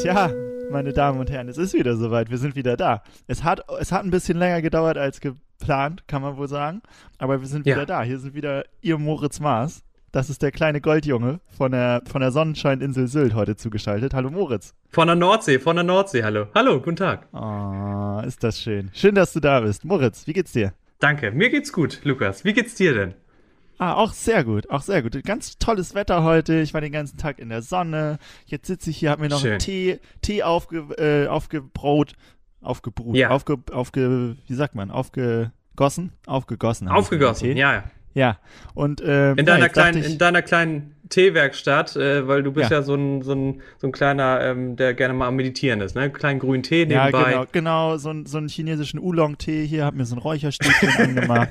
Tja, meine Damen und Herren, es ist wieder soweit. Wir sind wieder da. Es hat, es hat ein bisschen länger gedauert als geplant, kann man wohl sagen. Aber wir sind Ja. wieder da. Hier sind wieder ihr Moritz Maas. Das ist der kleine Goldjunge von der, von der Sonnenscheininsel Sylt heute zugeschaltet. Hallo Moritz. Von der Nordsee, von der Nordsee, hallo. Hallo, guten Tag. Oh, ist das schön. Schön, dass du da bist. Moritz, wie geht's dir? Danke. Mir geht's gut, Lukas. Wie geht's dir denn? Ah, auch sehr gut, auch sehr gut. Ganz tolles Wetter heute. Ich war den ganzen Tag in der Sonne. Jetzt sitze ich hier, hab mir noch einen. Tee, Tee aufge, äh, aufgebraut, aufgebrut, Ja. aufge, aufge, wie sagt man, aufgegossen, aufgegossen. Aufgegossen, ja. ja. Ja. Und ähm, In ja, deiner dachte kleinen, ich, in deiner kleinen Teewerkstatt, äh, weil du bist Ja. ja, so, ein, so, ein, so ein kleiner, ähm, der gerne mal am Meditieren ist, ne? Einen kleinen grünen Tee ja, nebenbei. genau, genau, so, ein- so einen chinesischen Oolong-Tee hier, hab mir so ein Räucherstäbchen angemacht.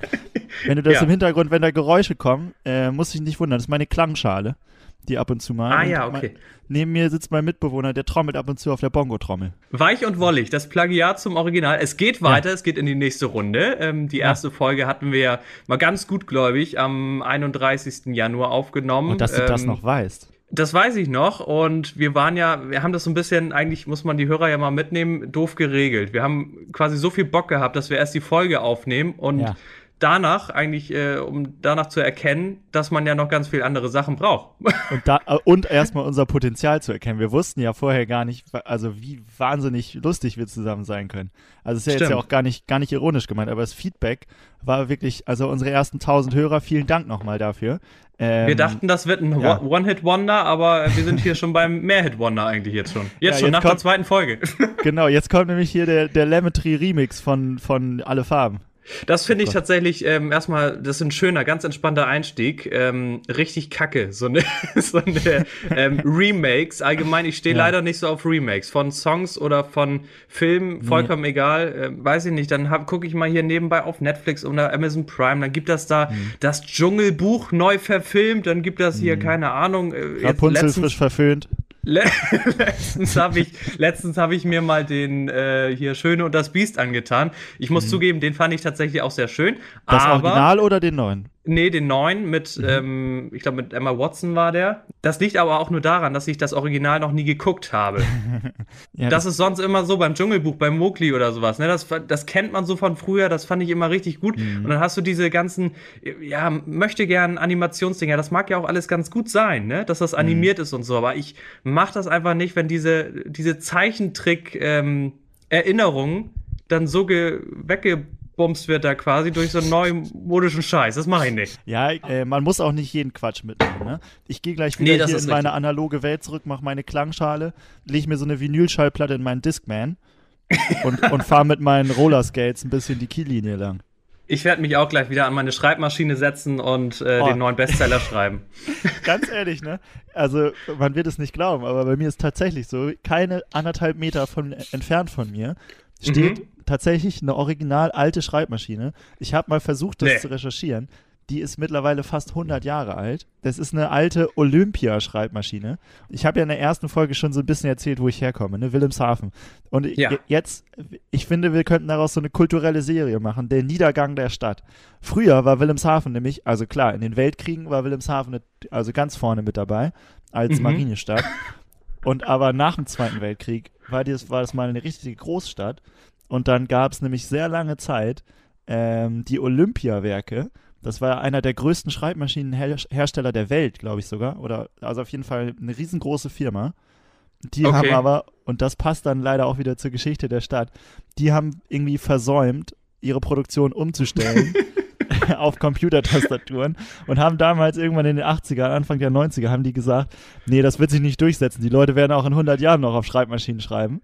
Wenn du das Ja. im Hintergrund, wenn da Geräusche kommen, äh, muss ich nicht wundern. Das ist meine Klangschale, die ab und zu mal. Ah und ja, mein- okay. Neben mir sitzt mein Mitbewohner, der trommelt ab und zu auf der Bongo-Trommel. Weich und wollig, das Plagiat zum Original. Es geht weiter, es geht in die nächste Runde. Ähm, die erste Folge hatten wir ja mal ganz gutgläubig am 31. Januar aufgenommen. Und dass du das Ähm, noch weißt. Das weiß ich noch und wir waren ja, wir haben das so ein bisschen, eigentlich muss man die Hörer ja mal mitnehmen, doof geregelt. Wir haben quasi so viel Bock gehabt, dass wir erst die Folge aufnehmen und Ja. Danach eigentlich, äh, um danach zu erkennen, dass man ja noch ganz viel andere Sachen braucht. Und, da, äh, und erstmal unser Potenzial zu erkennen. Wir wussten ja vorher gar nicht, also wie wahnsinnig lustig wir zusammen sein können. Also es ist ja jetzt Stimmt. ja auch gar nicht, gar nicht ironisch gemeint, aber das Feedback war wirklich, also unsere ersten 1000 Hörer, vielen Dank nochmal dafür. Ähm, wir dachten, das wird ein ja. One-Hit-Wonder, aber wir sind hier schon beim Mehr-Hit-Wonder eigentlich jetzt schon. Jetzt Ja, schon, jetzt nach der kommt- zweiten Folge. Genau, jetzt kommt nämlich hier der, der Lemmetry Remix von, von Alle Farben. Das finde ich tatsächlich ähm, erstmal, das ist ein schöner, ganz entspannter Einstieg. Ähm, richtig kacke. So eine, so eine ähm, Remakes. Allgemein, ich stehe Ja. leider nicht so auf Remakes. Von Songs oder von Filmen, vollkommen egal. Ähm, weiß ich nicht. Dann gucke ich mal hier nebenbei auf Netflix oder Amazon Prime. Dann gibt das da Mhm. das Dschungelbuch neu verfilmt. Dann gibt das hier, keine Ahnung. Äh, jetzt Rapunzel letztens- frisch verföhnt. Le letztens habe ich, letztens hab ich mir mal den äh, hier Schöne und das Biest angetan. Ich muss zugeben, den fand ich tatsächlich auch sehr schön. Mhm. Das Original oder den neuen? Nee, den neuen Mhm. mit, ähm, ich glaube, mit Emma Watson war der. Das liegt aber auch nur daran, dass ich das Original noch nie geguckt habe. Ja, Das ist sonst immer so beim Dschungelbuch, beim Mowgli oder sowas. Ne? Das, das kennt man so von früher, das fand ich immer richtig gut. Mhm. Und dann hast du diese ganzen, ja, möchte gern Animationsdinger. Das mag ja auch alles ganz gut sein, ne? dass das Mhm. animiert ist und so. Aber ich mach das einfach nicht, wenn diese, diese Zeichentrick-Erinnerungen dann so ge weggebumst wird da quasi durch so einen neumodischen Scheiß. Das mache ich nicht. Ja, äh, man muss auch nicht jeden Quatsch mitnehmen. Ne? Ich gehe gleich Nee, wieder das hier in meine analoge Welt zurück, mache meine Klangschale, lege mir so eine Vinylschallplatte in meinen Discman und, und fahre mit meinen Rollerskates ein bisschen die Kiellinie lang. Ich werde mich auch gleich wieder an meine Schreibmaschine setzen und äh, Oh. den neuen Bestseller schreiben. Ganz ehrlich, ne? Also, man wird es nicht glauben, aber bei mir ist tatsächlich so, keine anderthalb Meter von, entfernt von mir steht Mhm. Tatsächlich eine original alte Schreibmaschine. Ich habe mal versucht, das Nee. zu recherchieren. Die ist mittlerweile fast 100 Jahre alt. Das ist eine alte Olympia-Schreibmaschine. Ich habe ja in der ersten Folge schon so ein bisschen erzählt, wo ich herkomme, ne? Wilhelmshaven. Und Ja. je- jetzt, ich finde, wir könnten daraus so eine kulturelle Serie machen, der Niedergang der Stadt. Früher war Wilhelmshaven nämlich, also klar, in den Weltkriegen war Wilhelmshaven also ganz vorne mit dabei als Mhm. Marinestadt. Und aber nach dem Zweiten Weltkrieg war das, war das mal eine richtige Großstadt. Und dann gab es nämlich sehr lange Zeit ähm, die Olympiawerke. Das war einer der größten Schreibmaschinenhersteller der Welt, glaube ich sogar. Oder also auf jeden Fall eine riesengroße Firma. Die Okay. haben aber, und das passt dann leider auch wieder zur Geschichte der Stadt, die haben irgendwie versäumt, ihre Produktion umzustellen auf Computertastaturen und haben damals irgendwann in den 80er, Anfang der 90er, haben die gesagt, nee, das wird sich nicht durchsetzen. Die Leute werden auch in 100 Jahren noch auf Schreibmaschinen schreiben.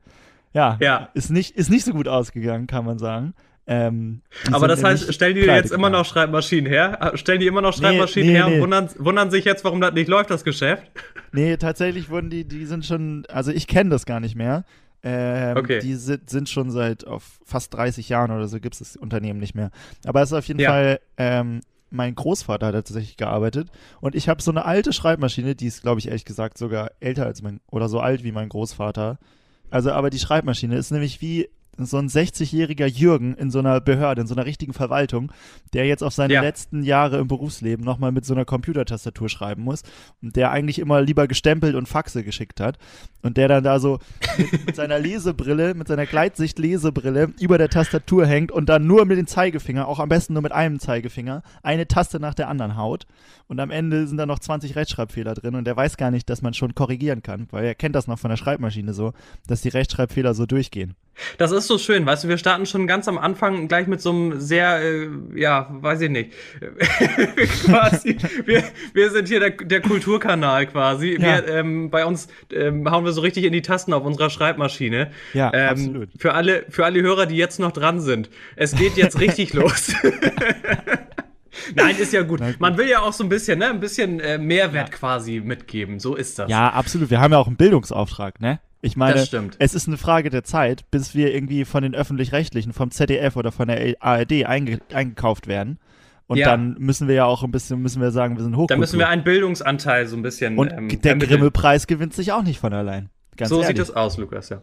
Ja, Ja. Ist, nicht, ist nicht so gut ausgegangen, kann man sagen. Ähm, Aber das heißt, stellen die jetzt immer noch Schreibmaschinen her? Stellen die immer noch Schreibmaschinen nee, her nee. und wundern, wundern sich jetzt, warum das nicht läuft, das Geschäft? Nee, tatsächlich wurden die, die sind schon, also ich kenne das gar nicht mehr. Ähm, Okay. Die sind, sind schon seit auf fast 30 Jahren oder so gibt es das Unternehmen nicht mehr. Aber es ist auf jeden Ja. Fall, ähm, mein Großvater hat tatsächlich gearbeitet und ich habe so eine alte Schreibmaschine, die ist, glaube ich, ehrlich gesagt sogar älter als mein, oder so alt wie mein Großvater. Also, aber die Schreibmaschine ist nämlich wie, so ein 60-jähriger Jürgen in so einer Behörde, in so einer richtigen Verwaltung, der jetzt auf seine Ja. letzten Jahre im Berufsleben nochmal mit so einer Computertastatur schreiben muss und der eigentlich immer lieber gestempelt und Faxe geschickt hat und der dann da so mit, mit seiner Lesebrille, mit seiner Gleitsicht-Lesebrille über der Tastatur hängt und dann nur mit dem Zeigefinger, auch am besten nur mit einem Zeigefinger, eine Taste nach der anderen haut und am Ende sind da noch 20 Rechtschreibfehler drin und der weiß gar nicht, dass man schon korrigieren kann, weil er kennt das noch von der Schreibmaschine so, dass die Rechtschreibfehler so durchgehen. Das ist so schön, weißt du, wir starten schon ganz am Anfang gleich mit so einem sehr, äh, ja, weiß ich nicht. quasi, wir, wir sind hier der, der Kulturkanal quasi. Ja. Wir, ähm, bei uns ähm, hauen wir so richtig in die Tasten auf unserer Schreibmaschine. Ja, ähm, absolut. Für alle, für alle Hörer, die jetzt noch dran sind. Es geht jetzt richtig los. Nein, ist ja gut. Gut. Man will ja auch so ein bisschen, ne, ein bisschen äh, Mehrwert quasi mitgeben. So ist das. Ja, absolut. Wir haben ja auch einen Bildungsauftrag, ne? Ich meine, es ist eine Frage der Zeit, bis wir irgendwie von den Öffentlich-Rechtlichen, vom ZDF oder von der ARD einge eingekauft werden. Und Ja. dann müssen wir ja auch ein bisschen, müssen wir sagen, wir sind hoch. Da müssen wir einen Bildungsanteil so ein bisschen. Und ähm, der. Grimme-Preis gewinnt sich auch nicht von allein. Ganz So ehrlich. sieht es aus, Lukas, ja.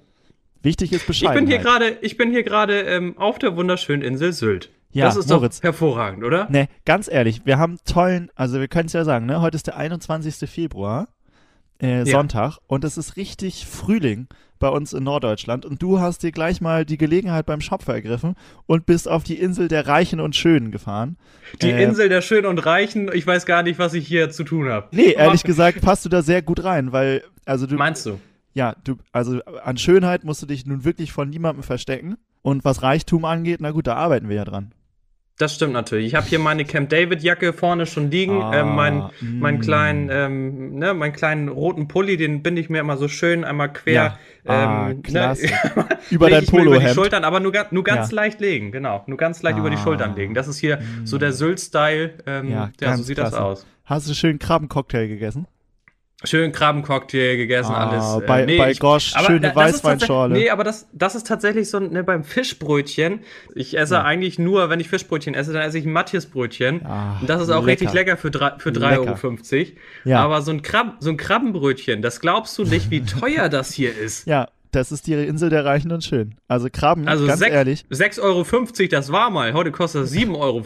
Wichtig ist Ich Bescheid. bin hier gerade, ich bin hier gerade ähm, auf der wunderschönen Insel Sylt. Ja, das ist Moritz. doch hervorragend, oder? Ne, ganz ehrlich, wir haben tollen, also wir können es ja sagen, ne? Heute ist der 21. Februar, äh, Sonntag, und es ist richtig Frühling bei uns in Norddeutschland. Und du hast dir gleich mal die Gelegenheit beim Schopfer ergriffen und bist auf die Insel der Reichen und Schönen gefahren. Die Äh, Insel der Schönen und Reichen, ich weiß gar nicht, was ich hier zu tun habe. Nee, ehrlich gesagt passt du da sehr gut rein, weil, also du, Meinst du? ja, du, also an Schönheit musst du dich nun wirklich von niemandem verstecken. Und was Reichtum angeht, na gut, da arbeiten wir ja dran. Das stimmt natürlich. Ich habe hier meine Camp David Jacke vorne schon liegen, Ah, ähm, mein, mein mm. kleinen, ähm, ne, meinen kleinen roten Pulli, den binde ich mir immer so schön einmal quer. Ja. Ah, ähm, klasse. Ne, Über dein mir über die. Schultern, aber nur, nur ganz Ja. leicht legen, genau. Nur ganz leicht über die Ah. Schultern legen. Das ist hier so der Sylt-Style. Ähm, Ja, ja, so sieht klasse. das aus. Hast du schön Krabbencocktail gegessen? Schön Krabbencocktail gegessen, Ah, alles. äh, bei- bei Gosch, aber schöne Weißweinschorle. Nee, aber das, das ist tatsächlich so ne, beim Fischbrötchen. Ich esse Ja. eigentlich nur, wenn ich Fischbrötchen esse, dann esse ich ein Matthiasbrötchen. Ah, Und das ist auch lecker. richtig lecker für, drei- für Lecker. 3,50 Euro. Ja. Aber so ein, Krab, so ein Krabbenbrötchen, das glaubst du nicht, wie teuer das hier ist. Ja, das ist die Insel der Reichen und Schön. Also Krabben, Also ganz sech- ehrlich, 6,50 Euro, das war mal. Heute kostet das 7,50 Euro.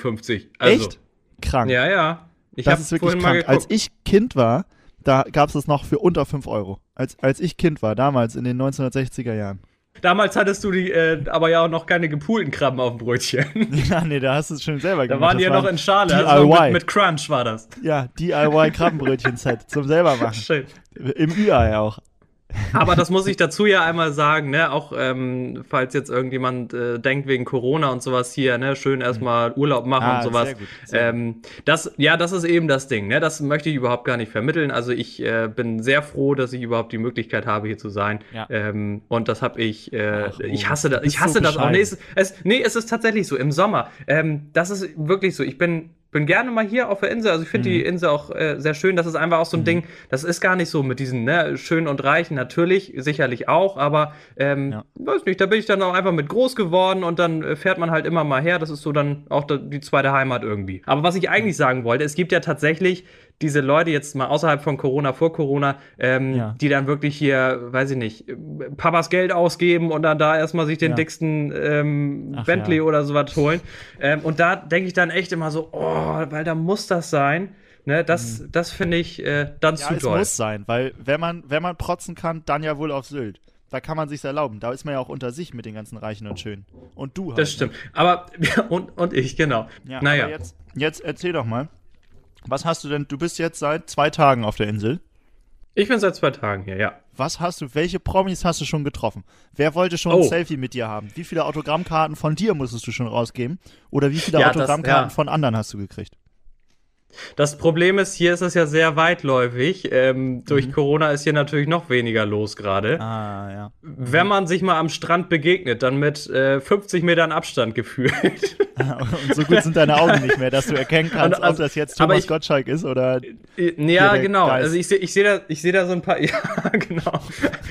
Also, echt krank. Ja, ja. Ich das ist wirklich krank. Als ich Kind war, da gab es das noch für unter 5 Euro. Als, als ich Kind war, damals in den 1960er Jahren. Damals hattest du die, äh, aber ja auch noch keine gepoolten Krabben auf dem Brötchen. Ja, nee, da hast du es schon selber Da gemacht. waren Das die ja noch in Schale. DIY. Also mit, mit Crunch war das. Ja, DIY Krabbenbrötchen-Set zum selber machen. Schön. Im Ü-Ei auch. Aber das muss ich dazu ja einmal sagen, ne? Auch ähm, falls jetzt irgendjemand äh, denkt wegen Corona und sowas hier, ne, schön erstmal Urlaub machen Ah, und sowas. sehr gut, sehr ähm, das, ja, das ist eben das Ding, ne? Das möchte ich überhaupt gar nicht vermitteln. Also ich äh, bin sehr froh, dass ich überhaupt die Möglichkeit habe, hier zu sein. Ja. Ähm, und das habe ich. Äh, Ach, ich hasse das. Ich hasse so das auch. Nee es, es, nee, es ist tatsächlich so. Im Sommer. Ähm, das ist wirklich so. Ich bin bin gerne mal hier auf der Insel. Also ich finde die Mhm. Insel auch äh, sehr schön. Das ist einfach auch so ein Ding. Das ist gar nicht so mit diesen ne, schön und reichen. Natürlich, sicherlich auch. Aber ähm, Ja. weiß nicht. Da bin ich dann auch einfach mit groß geworden und dann äh, fährt man halt immer mal her. Das ist so dann auch die zweite Heimat irgendwie. Aber was ich eigentlich sagen wollte, es gibt ja tatsächlich diese Leute jetzt mal außerhalb von Corona, vor Corona, ähm, Ja. die dann wirklich hier, weiß ich nicht, Papas Geld ausgeben und dann da erstmal sich den Ja. dicksten ähm, Ach Bentley oder sowas holen. Ähm, und da denke ich dann echt immer so, oh, weil da muss das sein. Ne, das das finde ich äh, dann Mhm. Ja, zu es doll. muss sein, weil wenn man, wenn man protzen kann, dann ja wohl auf Sylt. Da kann man sich's erlauben. Da ist man ja auch unter sich mit den ganzen Reichen und Schönen. Und du halt. Das stimmt. Aber, und, und ich, genau. Ja, naja. jetzt, jetzt erzähl doch mal. Was hast du denn? Du bist jetzt seit zwei Tagen auf der Insel. Ich bin seit zwei Tagen hier, ja. Was hast du, welche Promis hast du schon getroffen? Wer wollte schon Oh. ein Selfie mit dir haben? Wie viele Autogrammkarten von dir musstest du schon rausgeben? Oder wie viele Ja, das- Autogrammkarten ja. von anderen hast du gekriegt? Das Problem ist, hier ist es ja sehr weitläufig. Ähm, durch Corona ist hier natürlich noch weniger los gerade. Mhm. Ah, ja. Wenn man sich mal am Strand begegnet, dann mit äh, 50 Metern Abstand gefühlt. Und so gut sind deine Augen nicht mehr, dass du erkennen kannst, Und also- ob das jetzt Thomas ich- Gottschalk ist oder. Äh, ja, der genau. Geist. Also ich sehe ich seh da, ich seh da so ein paar. Ja, genau.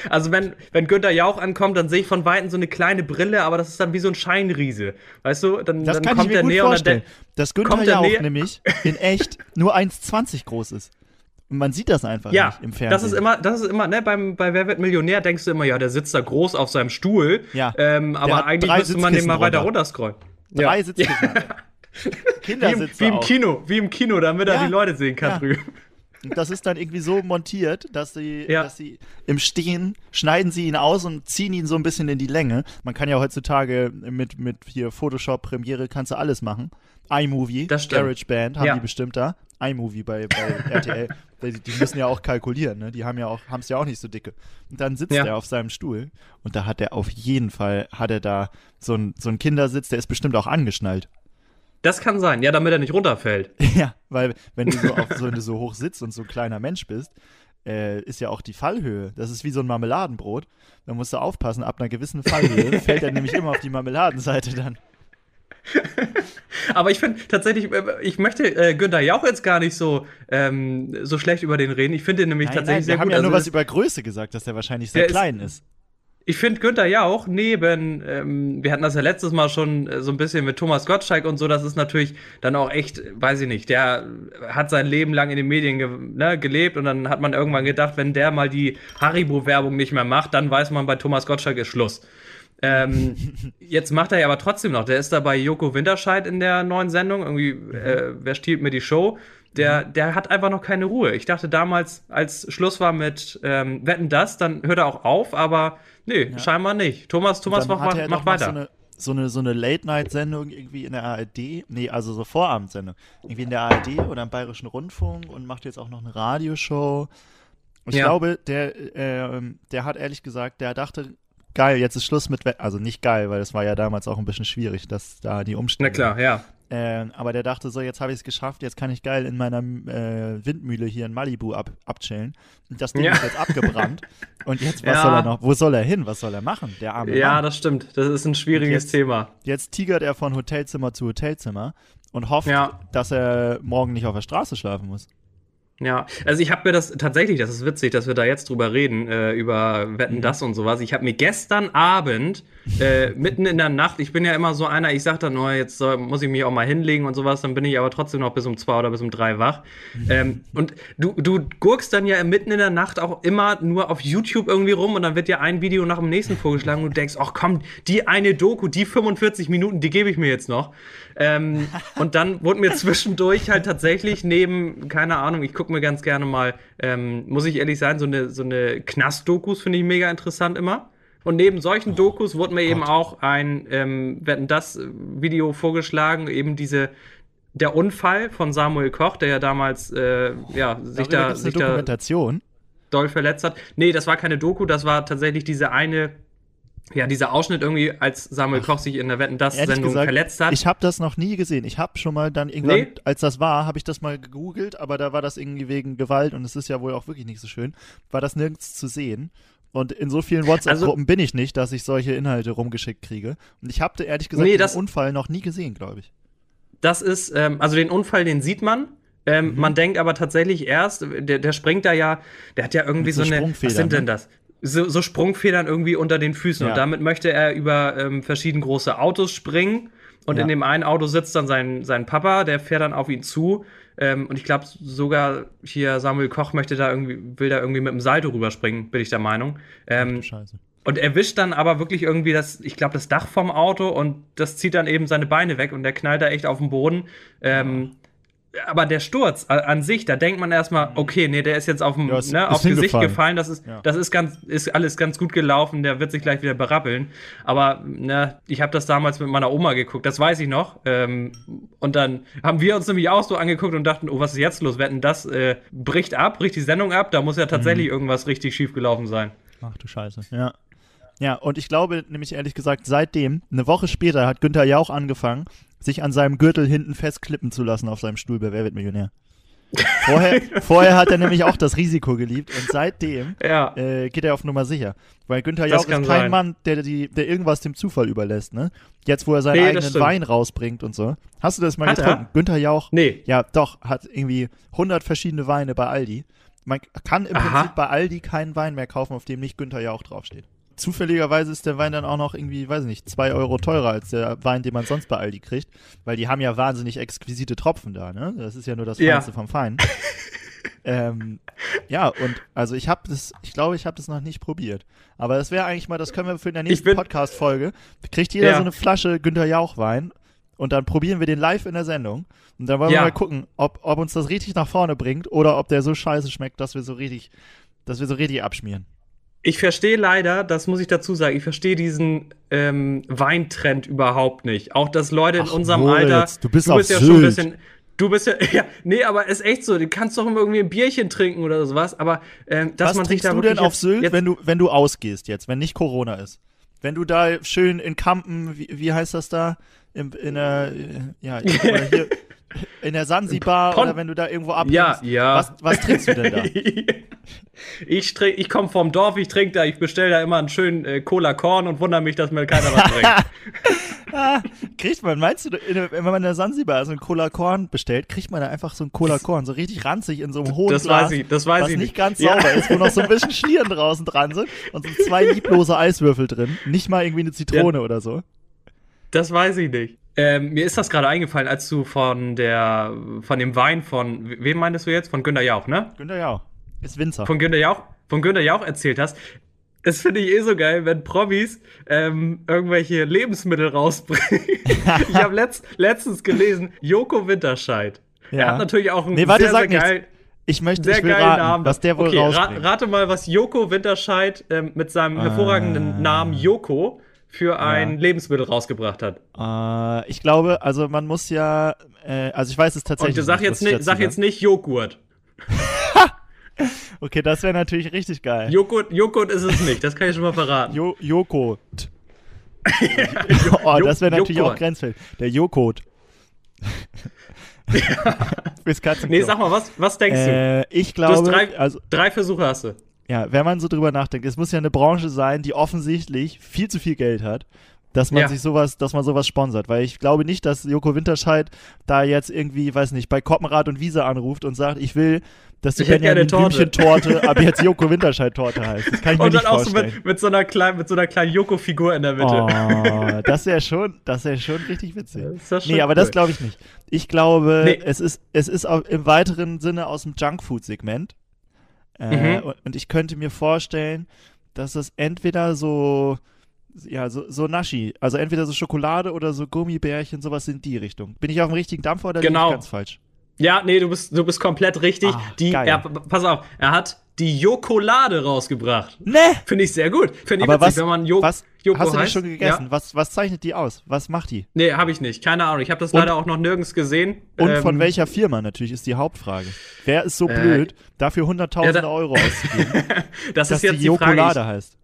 Also wenn, wenn Günther Jauch ankommt, dann sehe ich von Weitem so eine kleine Brille, aber das ist dann wie so ein Scheinriese. Weißt du? Dann, Das dann kommt der näher und dann vorstellen. Dass Günther kommt der Jauch näher- nämlich in echt nur 1,20 groß ist. Und man sieht das einfach Ja, nicht im Fernsehen. das ist immer, das ist immer, ne, beim, bei Wer wird Millionär denkst du immer, ja, der sitzt da groß auf seinem Stuhl. Ja. Ähm, aber eigentlich müsste man den mal weiter runterscrollen. Drei ja. Sitzkissen. Wie im, Kindersitze wie im. Kino, wie im Kino, damit er Ja. die Leute sehen kann Ja. drüben. Und das ist dann irgendwie so montiert, dass sie, Ja. dass sie im Stehen schneiden sie ihn aus und ziehen ihn so ein bisschen in die Länge. Man kann ja heutzutage mit, mit hier Photoshop, Premiere, kannst du alles machen. iMovie. GarageBand haben Ja. die bestimmt da. iMovie bei, bei RTL. die, die müssen ja auch kalkulieren, ne? Die haben ja auch, haben es ja auch nicht so dicke. Und dann sitzt Ja. er auf seinem Stuhl und da hat er auf jeden Fall, hat er da so ein, so ein Kindersitz, der ist bestimmt auch angeschnallt. Das kann sein, ja, damit er nicht runterfällt. Ja, weil wenn du so, auf, so, wenn du so hoch sitzt und so ein kleiner Mensch bist, äh, ist ja auch die Fallhöhe. Das ist wie so ein Marmeladenbrot. Da musst du aufpassen, ab einer gewissen Fallhöhe fällt er nämlich immer auf die Marmeladenseite dann. Aber ich finde tatsächlich, äh, ich möchte äh, Günther Jauch jetzt gar nicht so, ähm, so schlecht über den reden. Ich finde den nämlich Nein, tatsächlich nein, sehr wir haben gut. ja nur Also was über Größe gesagt, dass der wahrscheinlich sehr Der ist- klein ist. Ich finde Günther Jauch neben, ähm, wir hatten das ja letztes Mal schon äh, so ein bisschen mit Thomas Gottschalk und so, das ist natürlich dann auch echt, weiß ich nicht, der hat sein Leben lang in den Medien ge ne, gelebt und dann hat man irgendwann gedacht, wenn der mal die Haribo-Werbung nicht mehr macht, dann weiß man, bei Thomas Gottschalk ist Schluss. Ähm, jetzt macht er ja aber trotzdem noch. Der ist da bei Joko Winterscheid in der neuen Sendung. Irgendwie, äh, wer stiehlt mir die Show? Der, der hat einfach noch keine Ruhe. Ich dachte damals, als Schluss war mit ähm, Wetten das, dann hört er auch auf, aber nee, scheinbar nicht. Thomas, Thomas macht, er macht weiter. So eine, so eine, so eine Late-Night-Sendung irgendwie in der ARD. Nee, also so Vorabendsendung. Irgendwie in der ARD oder im Bayerischen Rundfunk und macht jetzt auch noch eine Radioshow. Ich Ja. glaube, der, äh, der hat ehrlich gesagt, der dachte, geil, jetzt ist Schluss mit, We also nicht geil, weil es war ja damals auch ein bisschen schwierig, dass da die Na Umstände. klar, ja. Ähm, aber der dachte so, jetzt habe ich es geschafft, jetzt kann ich geil in meiner äh, Windmühle hier in Malibu ab, abchillen. Und das Ding Ja. ist jetzt abgebrannt. Und jetzt, was Ja. soll er noch? Wo soll er hin? Was soll er machen? Der arme Ja, Mann. das stimmt. Das ist ein schwieriges jetzt- Thema. Jetzt tigert er von Hotelzimmer zu Hotelzimmer und hofft, Ja. dass er morgen nicht auf der Straße schlafen muss. Ja, also ich habe mir das tatsächlich, das ist witzig, dass wir da jetzt drüber reden, äh, über Mhm. Wetten das und sowas. Ich habe mir gestern Abend, äh, mitten in der Nacht, ich bin ja immer so einer, ich sag dann, oh, jetzt soll, muss ich mich auch mal hinlegen und sowas, dann bin ich aber trotzdem noch bis um zwei oder bis um drei wach. Mhm. Ähm, und du, du gurkst dann ja mitten in der Nacht auch immer nur auf YouTube irgendwie rum und dann wird dir ein Video nach dem nächsten vorgeschlagen und du denkst, ach komm, die eine Doku, die 45 Minuten, die gebe ich mir jetzt noch. Ähm, und dann wurde mir zwischendurch halt tatsächlich neben, keine Ahnung, ich gucke mir ganz gerne mal, ähm, muss ich ehrlich sein, so eine, so eine Knast-Dokus finde ich mega interessant immer. Und neben solchen Dokus wurde mir eben auch ein, ähm, werden das Video vorgeschlagen, eben diese, der Unfall von Samuel Koch, der ja damals, äh, ja, sich da, sich eine da Dokumentation. doll verletzt hat. Nee, das war keine Doku, das war tatsächlich diese eine, ja, dieser Ausschnitt irgendwie, als Samuel Koch sich in der Wetten das Sendung gesagt, verletzt hat. Ich habe das noch nie gesehen. Ich habe schon mal dann irgendwann, Nee? als das war, habe ich das mal gegoogelt, aber da war das irgendwie wegen Gewalt und es ist ja wohl auch wirklich nicht so schön, war das nirgends zu sehen. Und in so vielen WhatsApp-Gruppen Also- bin ich nicht, dass ich solche Inhalte rumgeschickt kriege. Und ich habe ehrlich gesagt Nee, den das- Unfall noch nie gesehen, glaube ich. Das ist, ähm, also den Unfall, den sieht man. Ähm, Mhm. Man denkt aber tatsächlich erst, der, der springt da ja, der hat ja irgendwie so, so eine, was sind denn ne? das? So, so Sprungfedern irgendwie unter den Füßen. Ja. Und damit möchte er über ähm, verschieden große Autos springen. Und Ja. in dem einen Auto sitzt dann sein, sein Papa, der fährt dann auf ihn zu. Ähm, und ich glaube sogar hier Samuel Koch möchte da irgendwie, will da irgendwie mit dem Salto rüberspringen, bin ich der Meinung. Ähm, Scheiße. und erwischt dann aber wirklich irgendwie das, ich glaube, das Dach vom Auto und das zieht dann eben seine Beine weg und der knallt da echt auf den Boden. Ähm, aber der Sturz an sich, da denkt man erstmal, okay, nee, der ist jetzt auf dem, Ja, ne, aufs Gesicht gefallen, das ist, Ja. das ist ganz, ist alles ganz gut gelaufen, der wird sich gleich wieder berappeln. Aber ne, ich habe das damals mit meiner Oma geguckt, das weiß ich noch. Ähm, und dann haben wir uns nämlich auch so angeguckt und dachten, oh, was ist jetzt los? Wetten, das äh, bricht ab, bricht die Sendung ab, da muss ja tatsächlich Mhm. irgendwas richtig schief gelaufen sein. Ach du Scheiße. Ja. Ja, und ich glaube nämlich ehrlich gesagt, seitdem, eine Woche später, hat Günther Jauch angefangen, sich an seinem Gürtel hinten festklippen zu lassen auf seinem Stuhl bei Wer wird Millionär. Vorher, vorher hat er nämlich auch das Risiko geliebt und seitdem Ja. äh, geht er auf Nummer sicher. Weil Günther Jauch ist kein sein. Mann, der, die, der irgendwas dem Zufall überlässt, ne? Jetzt, wo er seinen Nee, eigenen. Wein rausbringt und so. Hast du das mal Hat er? getrunken? Günther Jauch, Nee. ja doch, hat irgendwie 100 verschiedene Weine bei Aldi. Man kann im Aha. Prinzip bei Aldi keinen Wein mehr kaufen, auf dem nicht Günther Jauch draufsteht. Zufälligerweise ist der Wein dann auch noch irgendwie, weiß ich nicht, zwei Euro teurer als der Wein, den man sonst bei Aldi kriegt, weil die haben ja wahnsinnig exquisite Tropfen da, ne? Das ist ja nur das Ja. Feinste vom Feinen. ähm, ja, und also ich habe das, ich glaube, ich habe das noch nicht probiert. Aber das wäre eigentlich mal, das können wir für in der nächsten Podcast-Folge. Kriegt jeder Ja. so eine Flasche Günther Jauch-Wein und dann probieren wir den live in der Sendung. Und dann wollen wir Ja. mal gucken, ob, ob uns das richtig nach vorne bringt oder ob der so scheiße schmeckt, dass wir so richtig, dass wir so richtig abschmieren. Ich verstehe leider, das muss ich dazu sagen, ich verstehe diesen ähm, Weintrend überhaupt nicht. Auch dass Leute in Ach, unserem Moritz, Alter. du bist du bist ja schon ein bisschen. Du bist ja, ja, nee, aber ist echt so. Du kannst doch immer irgendwie ein Bierchen trinken oder sowas. Aber ähm, dass Was man sich da du denn auf jetzt- Sylt, jetzt, wenn du, wenn du ausgehst jetzt, wenn nicht Corona ist? Wenn du da schön in Kampen, wie, wie heißt das da? In, in der, äh, ja, hier, in der Sansibar Pon- oder wenn du da irgendwo Ja, abhängst. ja. Was, was trinkst du denn da? ich trink, ich komme vom Dorf, ich trinke da, ich bestelle da immer einen schönen äh, Cola Korn und wundere mich, dass mir keiner was bringt. ah, kriegt man, meinst du, in, wenn man in der Sansibar so ein Cola Korn bestellt, kriegt man da einfach so ein Cola Korn, so richtig ranzig in so einem hohen Das Glas, weiß ich, das weiß was ich nicht nicht. ganz Ja. sauber ist, wo noch so ein bisschen Schlieren draußen dran sind und so zwei lieblose Eiswürfel drin, nicht mal irgendwie eine Zitrone oder so. Das weiß ich nicht. Ähm, mir ist das gerade eingefallen, als du von der, von dem Wein von, wem meintest du jetzt? Von Günter Jauch, ne? Günther Jauch, ist Winzer. Von Günter Jauch, von Günter Jauch erzählt hast. Das finde ich eh so geil, wenn Promis ähm, irgendwelche Lebensmittel rausbringen. ich habe letzt, letztens gelesen, Joko Winterscheid. Ja. Er hat natürlich auch einen Nee, warte, sehr, sag sehr geil, Ich möchte, sehr ich will geilen raten, Namen. was der wohl okay, ra rate mal, was Joko Winterscheid ähm, mit seinem Ah. hervorragenden Namen Joko für ein Ja. Lebensmittel rausgebracht hat. Äh, ich glaube, also man muss ja, äh, also ich weiß es tatsächlich. Und sag nicht, jetzt, ich nicht, sag jetzt nicht Joghurt. Okay, das wäre natürlich richtig geil. Joghurt, Joghurt ist es nicht, das kann ich schon mal verraten. Jo Joko. oh, das wäre natürlich Joghurt. auch grenzfällig. Der Jokot. Fürs Katzenklo. Nee, sag mal, was, was denkst du? äh, ich Du hast glaube, drei, also drei Versuche hast du. Ja, wenn man so drüber nachdenkt, es muss ja eine Branche sein, die offensichtlich viel zu viel Geld hat, dass man Ja. sich sowas, dass man sowas sponsert, weil ich glaube nicht, dass Joko Winterscheid da jetzt irgendwie, weiß nicht, bei Koppenrad und Wiese anruft und sagt, ich will, dass die Benjamin Torte. Blümchen-Torte ab jetzt Joko Winterscheid-Torte heißt. Das kann ich mir Und nicht dann auch so vorstellen. mit, mit, so einer kleinen, mit so einer kleinen Joko-Figur in der Mitte. Oh, das wäre schon, das wäre schon richtig witzig. Das ist ja schon Nee, aber cool. das glaube ich nicht. Ich glaube, Nee. es ist, es ist auch im weiteren Sinne aus dem Junkfood-Segment. Äh, Mhm. und, ich könnte mir vorstellen, dass es entweder so, ja, so, so Naschi, also entweder so Schokolade oder so Gummibärchen, sowas in die Richtung. Bin ich auf dem richtigen Dampfer oder Genau. ich ganz falsch? Ja, nee, du bist, du bist komplett richtig. Ah, die, er, pass auf, er hat die Jokolade rausgebracht. Ne! Finde ich sehr gut. Finde ich Aber witzig, was, wenn man jo was Joko hast du die heißt. schon gegessen? Ja. Was, was zeichnet die aus? Was macht die? Nee, habe ich nicht. Keine Ahnung. Ich habe das Und- leider auch noch nirgends gesehen. Und Ähm, von welcher Firma natürlich ist die Hauptfrage. Wer ist so Äh, blöd, dafür hunderttausende ja, da- Euro auszugeben, Das dass ist jetzt die die Frage. Jokolade Ich, heißt?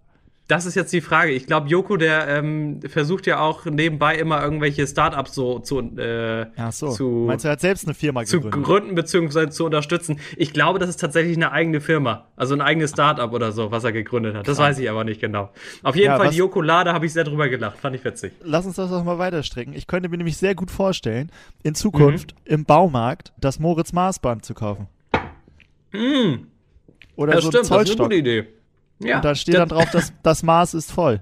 Das ist jetzt die Frage. Ich glaube, Joko, der ähm, versucht ja auch nebenbei immer irgendwelche Startups so zu, äh, Ach so. zu, Meinst du, er hat selbst eine Firma zu gegründet? gründen bzw. zu unterstützen. Ich glaube, das ist tatsächlich eine eigene Firma. Also ein eigenes Startup oder so, was er gegründet hat. Das Krass. weiß ich aber nicht genau. Auf jeden Ja, Fall, die Jokolade habe ich sehr drüber gelacht. Fand ich witzig. Lass uns das doch mal weiterstrecken. Ich könnte mir nämlich sehr gut vorstellen, in Zukunft im Baumarkt das Moritz-Maßband zu kaufen. Mm, Oder das so stimmt, ein das ist eine Zollstock. gute Idee. Ja, Und da steht der, dann drauf, dass das Maß ist voll.